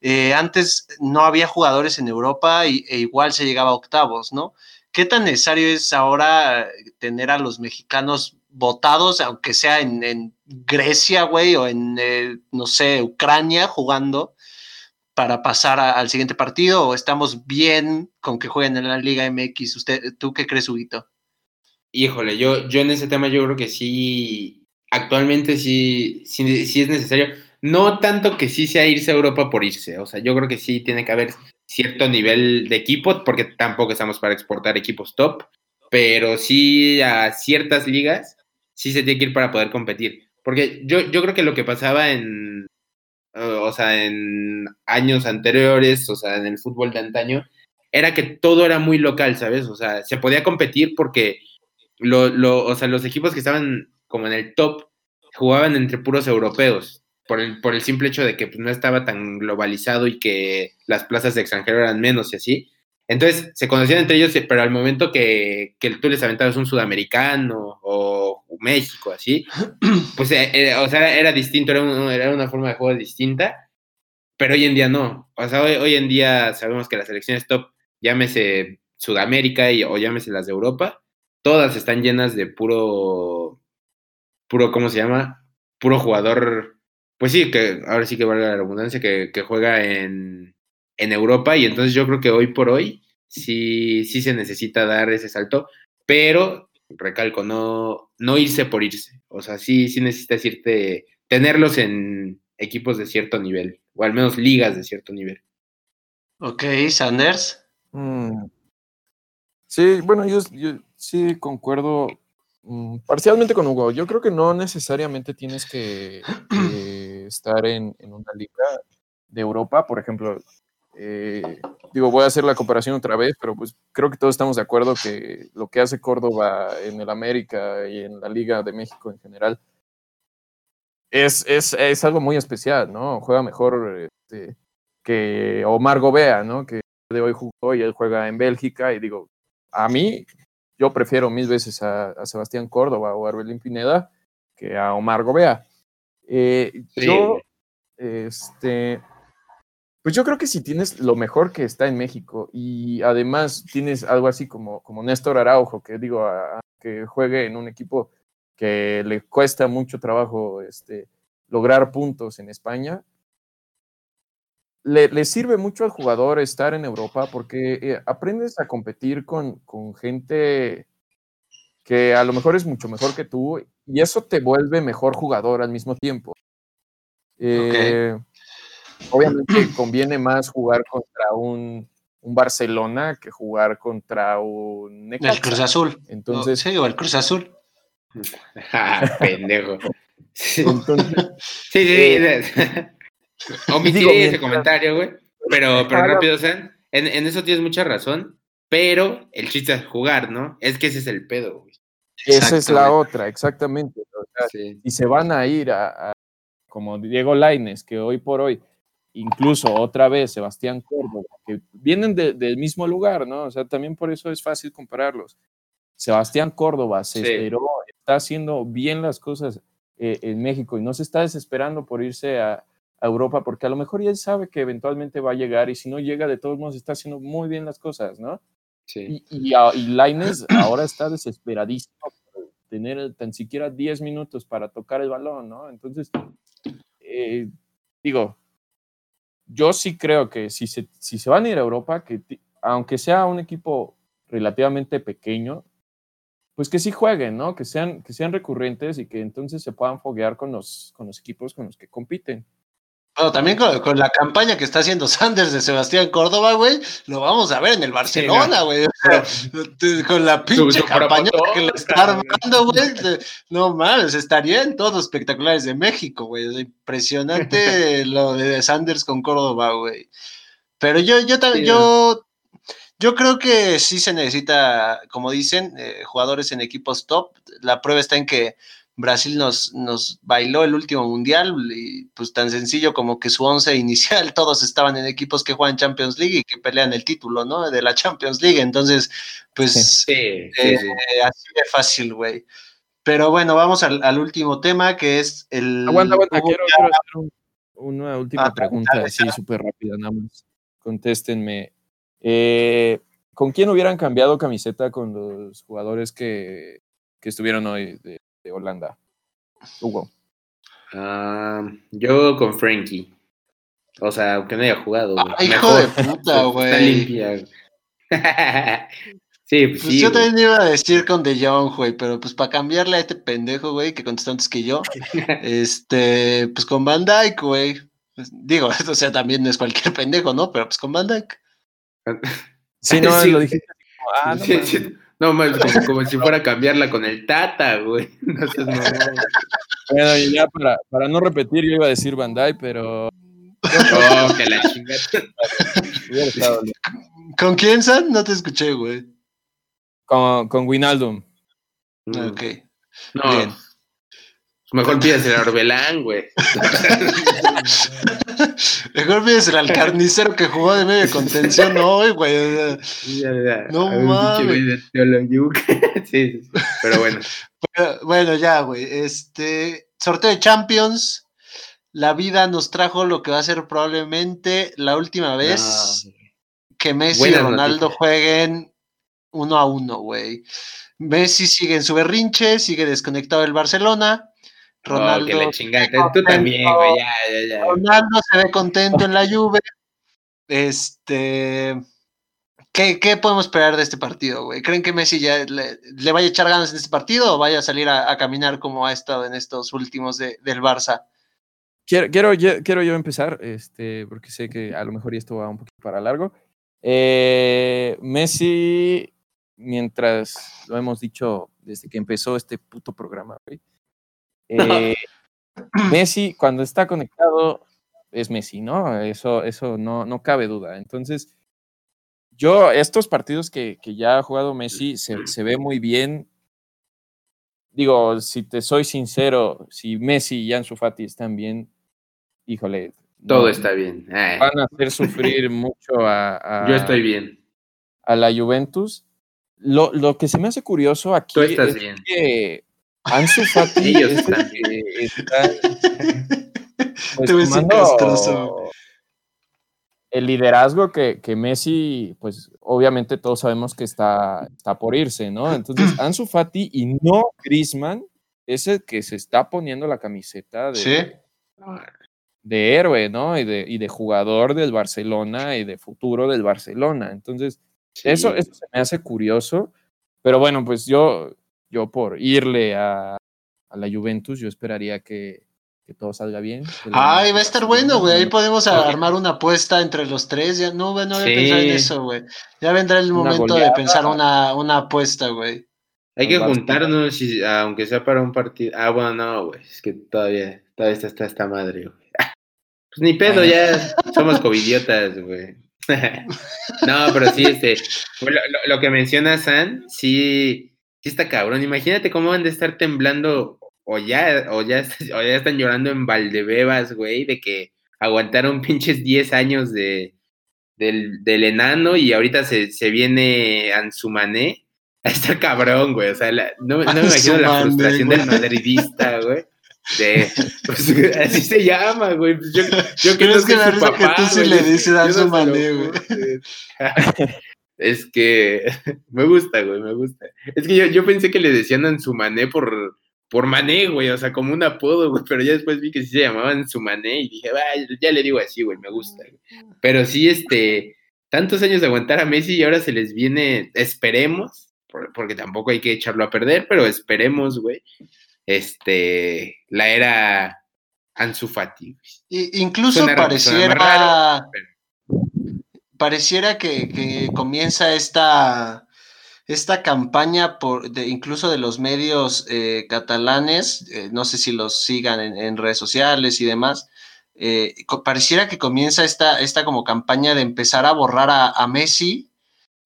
eh, antes no había jugadores en Europa y, e igual se llegaba a octavos, ¿no? ¿Qué tan necesario es ahora tener a los mexicanos votados, aunque sea en, Grecia, güey, o en, eh, no sé, Ucrania jugando para pasar al siguiente partido? ¿O estamos bien con que jueguen en la Liga MX? ¿Usted, ¿Tú qué crees, Huguito? Híjole, yo, yo en ese tema yo creo que sí, actualmente sí, sí, sí es necesario no tanto que sí sea irse a Europa por irse, o sea, yo creo que sí tiene que haber cierto nivel de equipo, porque tampoco estamos para exportar equipos top, pero sí a ciertas ligas sí se tiene que ir para poder competir. Porque yo, yo creo que lo que pasaba en, o sea, en años anteriores, o sea, en el fútbol de antaño, era que todo era muy local, ¿sabes? O sea, se podía competir porque lo, lo, o sea, los equipos que estaban como en el top jugaban entre puros europeos, por el, por el simple hecho de que pues, no estaba tan globalizado y que las plazas de extranjero eran menos y así. Entonces se conocían entre ellos, pero al momento que, que tú les aventabas un sudamericano o México, así, pues eh, eh, o sea, era distinto, era, era, una forma de juego distinta, pero hoy en día no. O sea, hoy, en día sabemos que las selecciones top, llámese Sudamérica y, o llámese las de Europa, todas están llenas de puro, puro, ¿cómo se llama? Puro jugador, pues sí, que ahora sí que valga la redundancia, que, que juega en, en Europa y entonces yo creo que hoy por hoy sí, sí se necesita dar ese salto, pero recalco, no, no irse por irse, o sea, sí, sí necesitas irte, tenerlos en equipos de cierto nivel, o al menos ligas de cierto nivel. Ok, Sanders. Mm. Sí, bueno, yo, yo sí concuerdo mm, parcialmente con Hugo. Yo creo que no necesariamente tienes que, estar en, una liga de Europa. Por ejemplo, eh, digo, voy a hacer la comparación otra vez, pero pues creo que todos estamos de acuerdo que lo que hace Córdoba en el América y en la Liga de México en general es, es, es algo muy especial, ¿no? Juega mejor este, que Omar Gobea, ¿no? Que de hoy jugó y él juega en Bélgica y digo, a mí yo prefiero mil veces a, a Sebastián Córdoba o a Arbelín Pineda que a Omar Gobea. Eh, Yo, este, pues yo creo que si tienes lo mejor que está en México y además tienes algo así como, como Néstor Araujo, que digo, que juegue en un equipo que le cuesta mucho trabajo este, lograr puntos en España, le, sirve mucho al jugador estar en Europa porque eh, aprendes a competir con, con gente que a lo mejor es mucho mejor que tú y eso te vuelve mejor jugador al mismo tiempo. Eh, Obviamente conviene más jugar contra un, Barcelona que jugar contra un El Cruz Azul. Entonces, sí, o el Cruz Azul. ah, pendejo. Entonces, sí, sí, sí. Omitiré ese comentario, güey. Pero, pero rápido, San, en, en, eso tienes mucha razón, pero el chiste es jugar, ¿no? Es que ese es el pedo, güey. Esa es la otra, exactamente. Y se van a ir a, a como Diego Laines, que hoy por hoy incluso otra vez Sebastián Córdoba, que vienen del mismo lugar, ¿no? O sea, también por eso es fácil compararlos. Sebastián Córdoba se esperó, está haciendo bien las cosas eh, en México y no se está desesperando por irse a, Europa, porque a lo mejor ya él sabe que eventualmente va a llegar y si no llega, de todos modos está haciendo muy bien las cosas, ¿no? Sí. Y, y, Laines ahora está desesperadísimo por tener tan siquiera 10 minutos para tocar el balón, ¿no? Entonces, eh, digo, yo sí creo que si se, si se van a ir a Europa, que aunque sea un equipo relativamente pequeño, pues que sí jueguen, ¿no? Que sean, que sean recurrentes y que entonces se puedan foguear con los, con los equipos con los que compiten. Bueno, también con, la campaña que está haciendo Sanders de Sebastián Córdoba, güey, lo vamos a ver en el Barcelona, güey. con la pinche campaña que le está armando, güey. No mames, estaría en todos los espectaculares de México, güey. Impresionante lo de Sanders con Córdoba, güey. Pero yo, yo, yo, yo creo que sí se necesita, como dicen, eh, jugadores en equipos top. La prueba está en que Brasil nos, nos bailó el último mundial y pues tan sencillo como que su once inicial todos estaban en equipos que juegan Champions League y que pelean el título, ¿no? De la Champions League. Entonces, pues eh, así de fácil, güey. Pero bueno, vamos al, último tema que es el... Aguanta, aguanta, quiero, hacer una última ah, pregunta así súper rápida, nada más. Contéstenme. Eh, ¿Con quién hubieran cambiado camiseta con los jugadores que, que estuvieron hoy de, Holanda? Hugo. Ah, yo con Frankie. O sea, aunque no haya jugado. hijo de puta, güey. Está limpia. sí, pues, pues sí, yo también iba a decir con De Jong, güey, pero pues para cambiarle a este pendejo, güey, que contestó antes que yo, este, pues con Van Dyke, güey. Pues, digo, o sea, también no es cualquier pendejo, ¿no? Pero pues con Van Dyke. Sí, no, lo dijiste. Ah, no, no, como, si fuera a cambiarla con el Tata, güey. No no. Bueno, y ya para, para no repetir, yo iba a decir Bandai, pero. Oh, que la chingada. ¿Con quién, San? No te escuché, güey. Con, con Winaldum. Ok. No. Bien. Mejor pides el Orbelán, güey. Mejor pides el al carnicero que jugó de medio contención hoy, güey. No mames. sí, sí, pero bueno. Bueno, ya, güey. Este sorteo de Champions. La vida nos trajo lo que va a ser probablemente la última vez que Messi y Ronaldo jueguen uno a uno, güey. Messi sigue en su berrinche, sigue desconectado del Barcelona. Ronaldo. que le chingaste. Tú también, güey. Ya, ya, ya. Ronaldo se ve contento en la Juve. Este. ¿Qué, ¿Qué, podemos esperar de este partido, güey? ¿Creen que Messi ya le, vaya a echar ganas en este partido o vaya a salir a, caminar como ha estado en estos últimos de, del Barça? Quiero, quiero, yo, quiero yo empezar, este, porque sé que a lo mejor esto va un poquito para largo. Eh, Messi, mientras lo hemos dicho desde que empezó este puto programa, güey, eh, Messi, cuando está conectado, es Messi, ¿no? Eso, eso no, no cabe duda. Entonces, yo, estos partidos que, que ya ha jugado Messi, se, se, ve muy bien. Digo, si te soy sincero, si Messi y Ansu Fati están bien, híjole. Todo está bien. Eh. Van a hacer sufrir mucho a, Yo estoy bien. A la Juventus. Lo, lo que se me hace curioso aquí es que Ansu Fati Ellos están, pues, el liderazgo que, que, Messi, pues obviamente todos sabemos que está, está por irse, ¿no? Entonces, Ansu Fati y no Griezmann es el que se está poniendo la camiseta de, de héroe, ¿no? Y de, y de jugador del Barcelona y de futuro del Barcelona. Entonces, eso, eso se me hace curioso. Pero bueno, pues yo, yo por irle a, la Juventus, yo esperaría que, todo salga bien. Ay, va a estar bueno, güey. Ahí podemos armar una apuesta entre los tres. Ya no, no había pensado en eso, güey. Ya vendrá el momento de pensar una, una apuesta, güey. Hay que juntarnos, aunque sea para un partido. Ah, bueno, no, güey. Es que todavía, todavía está esta madre, güey. Pues ni pedo, ya somos covidiotas, güey. no, pero sí, este, lo, lo, que menciona San, sí, sí está cabrón. Imagínate cómo van de estar temblando o ya, o ya, o ya están llorando en Valdebebas, güey, de que aguantaron pinches 10 años de, del, del enano y ahorita se, se viene Ansumané. Está cabrón, güey. O sea, no, no, me imagino la frustración del madridista, güey. De, pues, así se llama, güey. Pues yo, yo que no es que su papá, que tú sí le dices Ansumané, güey. Es que me gusta, güey, me gusta. Es que yo, yo pensé que le decían Ansumané por, por Mané, güey, o sea, como un apodo, güey, pero ya después vi que sí se llamaban Sumané y dije, ya le digo así, güey, me gusta. Pero sí, este, tantos años de aguantar a Messi y ahora se les viene, esperemos, porque tampoco hay que echarlo a perder, pero esperemos, güey, este, la era Ansu Fati. incluso pareciera, pareciera que, que comienza esta esta campaña por, de, incluso de los medios eh, catalanes, eh, no sé si los sigan en, redes sociales y demás, eh, pareciera que comienza esta, esta como campaña de empezar a borrar a Messi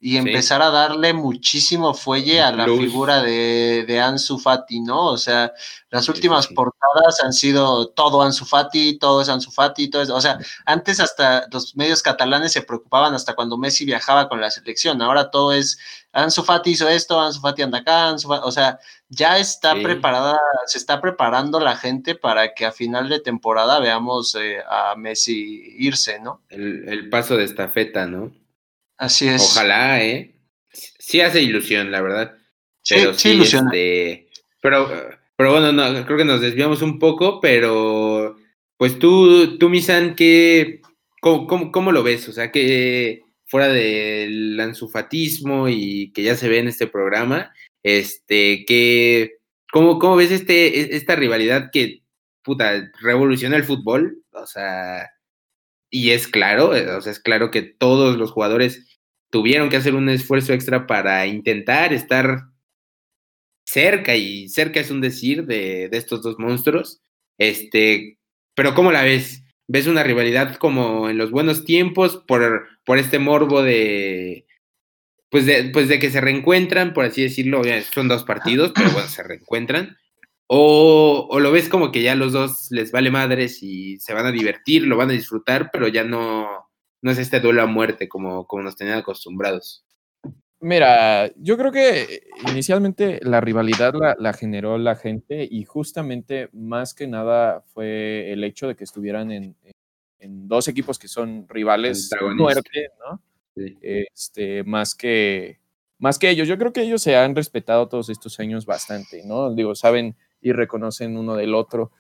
y empezar a darle muchísimo fuelle a la figura de, de, Ansu Fati, ¿no? O sea, las últimas portadas han sido todo Ansu Fati, todo es Ansu Fati, todo es, o sea, antes hasta los medios catalanes se preocupaban hasta cuando Messi viajaba con la selección, ahora todo es Ansu Fati hizo esto, Ansu Fati anda acá, o sea, ya está preparada, se está preparando la gente para que a final de temporada veamos eh, a Messi irse, ¿no? El, el paso de estafeta, ¿no? Así es. Ojalá, ¿eh? Sí hace ilusión, la verdad. Pero sí, sí este, pero, pero bueno, no, creo que nos desviamos un poco, pero pues tú, tú Misan, ¿qué, cómo, cómo, lo ves? O sea, que fuera del ansufatismo y que ya se ve en este programa, este, que, ¿cómo, cómo ves este, e, esta rivalidad que, puta, revoluciona el fútbol? O sea, y es claro, o sea, es claro que todos los jugadores tuvieron que hacer un esfuerzo extra para intentar estar cerca, y cerca es un decir de, de estos dos monstruos. Este, pero ¿cómo la ves? ¿Ves una rivalidad como en los buenos tiempos por, por este morbo de, pues de, pues de que se reencuentran, por así decirlo, son dos partidos, pero bueno, se reencuentran. O, o, lo ves como que ya los dos les vale madres y se van a divertir, lo van a disfrutar, pero ya no, no es este duelo a muerte como, como nos tenían acostumbrados. Mira, yo creo que inicialmente la rivalidad la, la, generó la gente y justamente más que nada fue el hecho de que estuvieran en, en dos equipos que son rivales muerte, ¿no? Este, más que más que ellos. Yo creo que ellos se han respetado todos estos años bastante, ¿no? Digo, saben y reconocen uno del otro.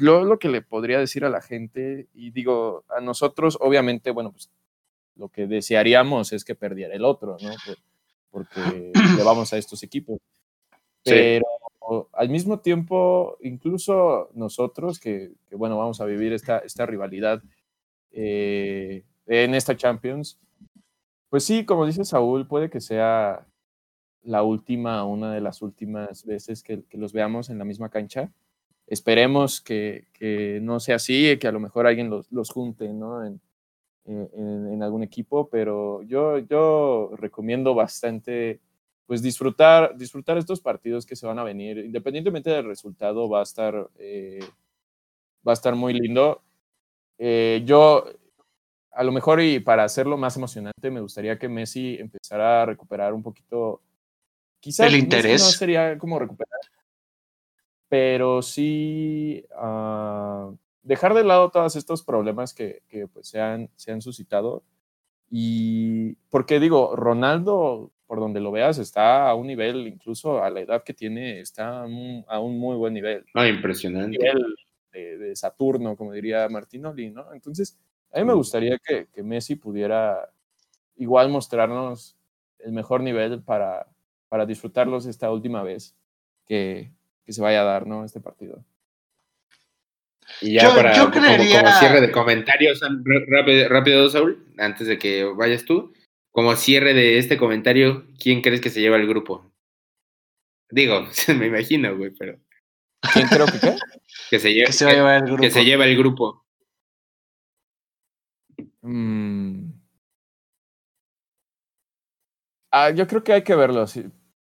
Lo, lo que le podría decir a la gente, y digo, a nosotros, obviamente, bueno, pues lo que desearíamos es que perdiera el otro, ¿no? porque le vamos a estos equipos. Pero al mismo tiempo, incluso nosotros, que, que, bueno, vamos a vivir esta, esta rivalidad eh, en esta Champions, pues sí, como dice Saúl, puede que sea la última, una de las últimas veces que, los veamos en la misma cancha. Esperemos que, no sea así, que a lo mejor alguien los, junte ¿no? en, en, algún equipo, pero yo, yo recomiendo bastante pues disfrutar, disfrutar estos partidos que se van a venir, independientemente del resultado, va a estar, eh, va a estar muy lindo. Eh, yo a lo mejor y para hacerlo más emocionante, me gustaría que Messi empezara a recuperar un poquito. Quizás el interés. no sería como recuperar, pero sí uh, dejar de lado todos estos problemas que, que pues, se, han, se han suscitado. Y porque digo, Ronaldo, por donde lo veas, está a un nivel, incluso a la edad que tiene, está a un, muy buen nivel. Ah, impresionante. Nivel de, de Saturno, como diría Martinoli, ¿no? Entonces, a mí me gustaría que, que, Messi pudiera igual mostrarnos el mejor nivel para, para disfrutarlos esta última vez que, que se vaya a dar, ¿no? Este partido. Y ya para como, cierre de comentarios, rápido, rápido, Saúl, antes de que vayas tú, como cierre de este comentario, ¿quién crees que se lleva el grupo? Digo, me imagino, güey, pero. ¿Quién creo que qué? Que se, lleva, el grupo. Que se lleva el grupo. Mm. Ah, yo creo que hay que verlo.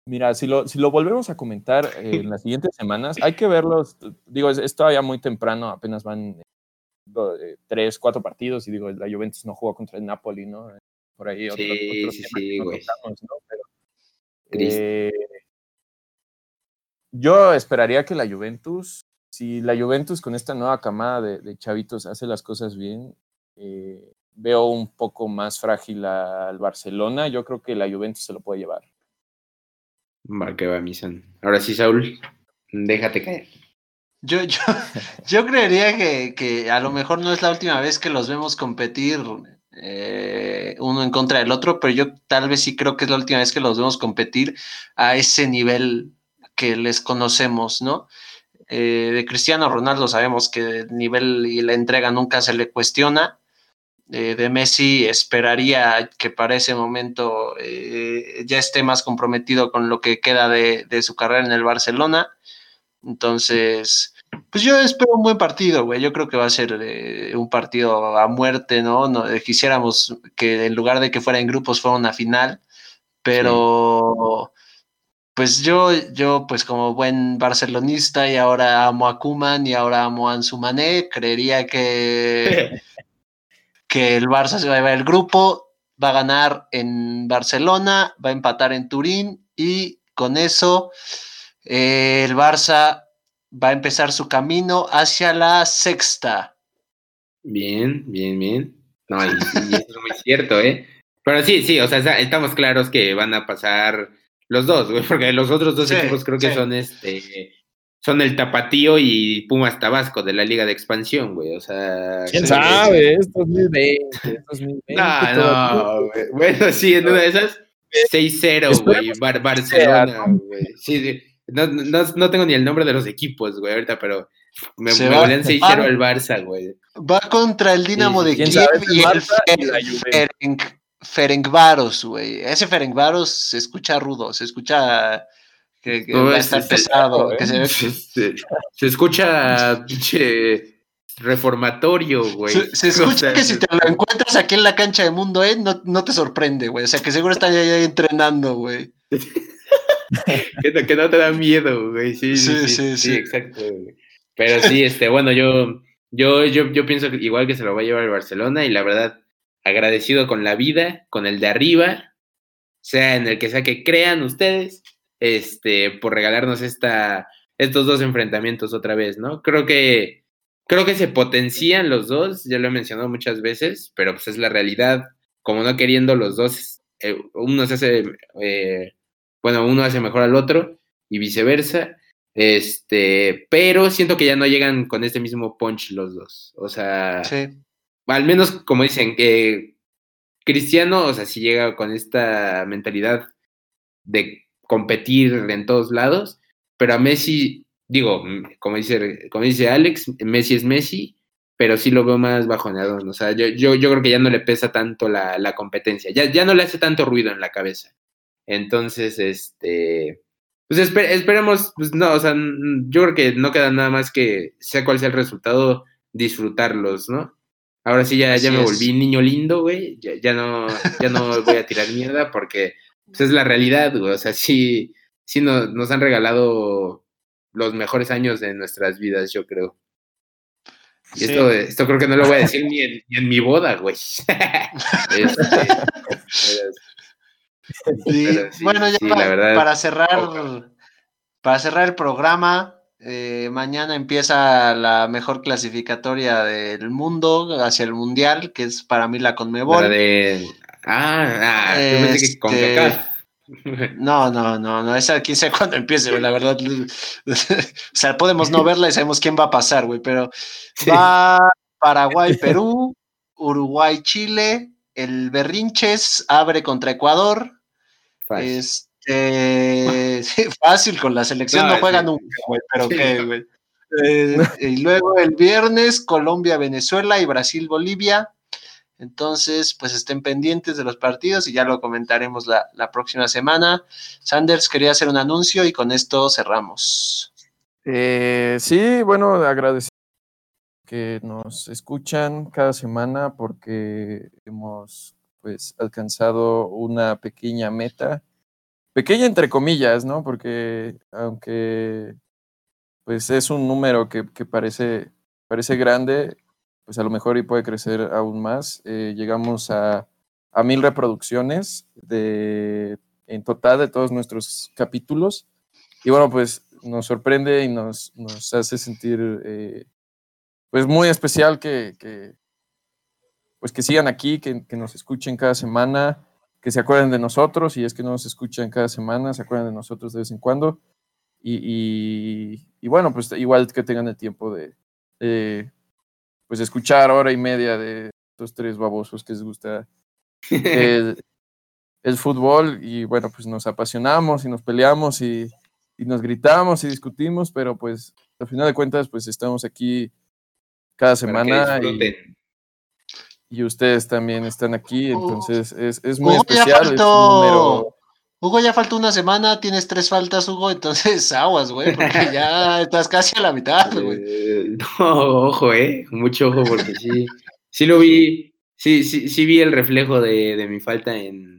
Mira, si lo, si lo volvemos a comentar en las siguientes semanas, hay que verlos. Digo, es, todavía muy temprano, apenas van eh, tres, cuatro partidos y digo, la Juventus no jugó contra el Napoli, ¿no? Por ahí otro, sí, sí, sí, eh, yo esperaría que la Juventus, si la Juventus con esta nueva camada de, de chavitos hace las cosas bien, eh, veo un poco más frágil al Barcelona. Yo creo que la Juventus se lo puede llevar. Va que va, Misan. Ahora sí, Saúl, déjate caer. Yo, yo, yo creería que, que, a lo mejor no es la última vez que los vemos competir eh, uno en contra del otro, pero yo tal vez sí creo que es la última vez que los vemos competir a ese nivel que les conocemos, ¿no? Eh, de Cristiano Ronaldo sabemos que el nivel y la entrega nunca se le cuestiona, eh, de Messi esperaría que para ese momento eh, ya esté más comprometido con lo que queda de, su carrera en el Barcelona. Entonces, pues yo espero un buen partido, güey. Yo creo que va a ser eh, un partido a muerte, ¿no? ¿no? Quisiéramos que en lugar de que fuera en grupos fuera una final, pero pues yo, yo, pues como buen barcelonista y ahora amo a Kuman y ahora amo a Ansu creería que que el Barça se va a llevar el grupo, va a ganar en Barcelona, va a empatar en Turín y con eso eh, el Barça va a empezar su camino hacia la sexta. Bien, bien, bien. No, y, eso es muy cierto, ¿eh? Pero sí, sí, o sea, estamos claros que van a pasar los dos, güey, porque los otros dos equipos creo que son este son el Tapatío y Pumas Tabasco de la Liga de Expansión, güey. O sea. ¿Quién sabe? Es 2020. Es 2020 no, no, güey. Bueno, sí, en una de esas, 6-0, güey. Barcelona, güey. Sí, sí. No, no, no, tengo ni el nombre de los equipos, güey, ahorita, pero me, me volvían 6-0 al Barça, güey. Va contra el Dinamo de Kiev y el Ferencvaros, güey. Ese Ferencvaros se escucha rudo, se escucha Que, va a estar pesado. se, escucha pinche reformatorio, güey. Se, escucha que si te lo encuentras aquí en la cancha de Mundo E, no, no te sorprende, güey. O sea, que seguro está ahí, entrenando, güey. que, no, que, no, te da miedo, güey. Sí, sí, sí, sí, exacto. Pero sí, este, bueno, yo, yo, yo, yo pienso que igual que se lo va a llevar el Barcelona y la verdad, agradecido con la vida, con el de arriba, sea en el que sea que crean ustedes, este, por regalarnos esta, estos dos enfrentamientos otra vez, ¿no? Creo que, creo que se potencian los dos, ya lo he mencionado muchas veces, pero pues es la realidad, como no queriendo los dos, eh, uno se hace, eh, bueno, uno hace mejor al otro y viceversa. Este, pero siento que ya no llegan con este mismo punch los dos. O sea, al menos como dicen, que Cristiano, o sea, si llega con esta mentalidad de competir en todos lados, pero a Messi, digo, como dice, como dice Alex, Messi es Messi, pero sí lo veo más bajoneado. O sea, yo, yo, yo creo que ya no le pesa tanto la, la competencia, ya, ya no le hace tanto ruido en la cabeza. Entonces, este, pues esperemos, pues no, o sea, yo creo que no queda nada más que, sea cual sea el resultado, disfrutarlos, ¿no? Ahora sí ya, ya me volví niño lindo, güey, ya, no, ya no voy a tirar mierda porque pues, es la realidad, güey, o sea, sí, sí nos, nos han regalado los mejores años de nuestras vidas, yo creo. Y esto, esto creo que no lo voy a decir ni en, ni en mi boda, güey. este, bueno, ya para, cerrar, para cerrar el programa, eh, mañana empieza la mejor clasificatoria del mundo hacia el mundial, que es para mí la Conmebol. Ah, ah este, No, no, no, no, esa quién sabe cuándo empiece, la verdad. o sea, podemos no verla y sabemos quién va a pasar, güey, pero va Paraguay, Perú, Uruguay, Chile, el Berrinches abre contra Ecuador, este, fácil, con la selección no, juega nunca, güey, pero qué, güey. Eh, y luego el viernes, Colombia, Venezuela y Brasil, Bolivia. Entonces, pues estén pendientes de los partidos y ya lo comentaremos la, próxima semana. Sanders quería hacer un anuncio y con esto cerramos. Eh, sí, bueno, agradecer que nos escuchan cada semana porque hemos pues alcanzado una pequeña meta, pequeña entre comillas, ¿no? Porque aunque pues es un número que, parece, parece grande, pues a lo mejor y puede crecer aún más. Eh, llegamos a, a, mil reproducciones de, en total de todos nuestros capítulos. Y bueno, pues nos sorprende y nos, nos hace sentir eh, pues muy especial que, pues que sigan aquí, que, nos escuchen cada semana, que se acuerden de nosotros, y es que no nos escuchan cada semana, se acuerden de nosotros de vez en cuando. Y, bueno, pues igual que tengan el tiempo de, pues escuchar hora y media de estos tres babosos que les gusta el, fútbol y bueno, pues nos apasionamos y nos peleamos y, y, nos gritamos y discutimos, pero pues al final de cuentas pues estamos aquí cada semana y, ustedes también están aquí, entonces es, es muy especial. Hugo, ya faltó una semana, tienes tres faltas, Hugo, entonces aguas, güey, porque ya estás casi a la mitad, güey. Eh, no, ojo, eh, mucho ojo, porque sí, sí lo vi, sí, sí, sí vi el reflejo de, de mi falta en,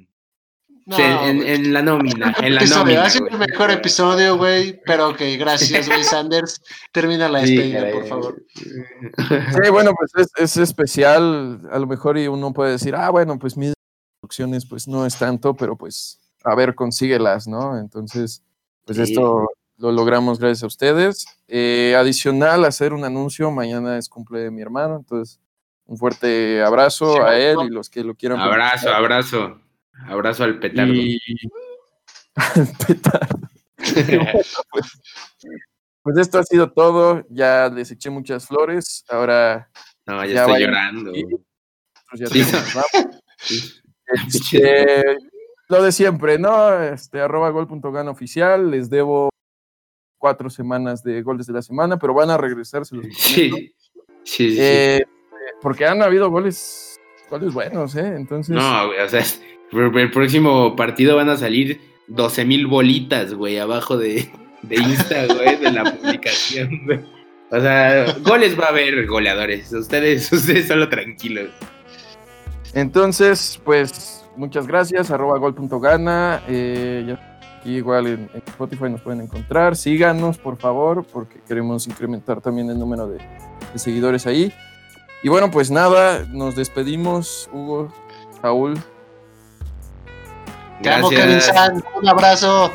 en, la nómina. En la nómina, ha sido el mejor episodio, güey. Pero ok, gracias, güey. Sanders. Termina la despedida, por favor. Sí, bueno, pues es, especial. A lo mejor y uno puede decir, ah, bueno, pues mis instrucciones, pues no es tanto, pero pues a ver, consíguelas, ¿no? Entonces, pues esto lo logramos gracias a ustedes. Eh, adicional, hacer un anuncio. Mañana es cumple de mi hermano, entonces un fuerte abrazo a él y los que lo quieran. Abrazo, abrazo. Abrazo al petardo. al petardo. Pues, pues, esto ha sido todo. Ya les eché muchas flores. Ahora. No, ya, estoy llorando. Pues este, lo de siempre, ¿no? Este, arroba gol.gan oficial. Les debo cuatro semanas de goles de la semana, pero van a regresarse los Sí. Sí, eh, Porque han habido goles, goles buenos, ¿eh? Entonces. No, o sea, el próximo partido van a salir 12 mil bolitas, güey, abajo de, de Insta, güey, de la publicación, güey. O sea, goles va a haber goleadores. Ustedes, ustedes solo tranquilos. Entonces, pues, muchas gracias. Arroba gol.gana. Eh, aquí igual en, Spotify nos pueden encontrar. Síganos, por favor, porque queremos incrementar también el número de, seguidores ahí. Y bueno, pues nada, nos despedimos, Hugo, Raúl. Gracias. Un abrazo.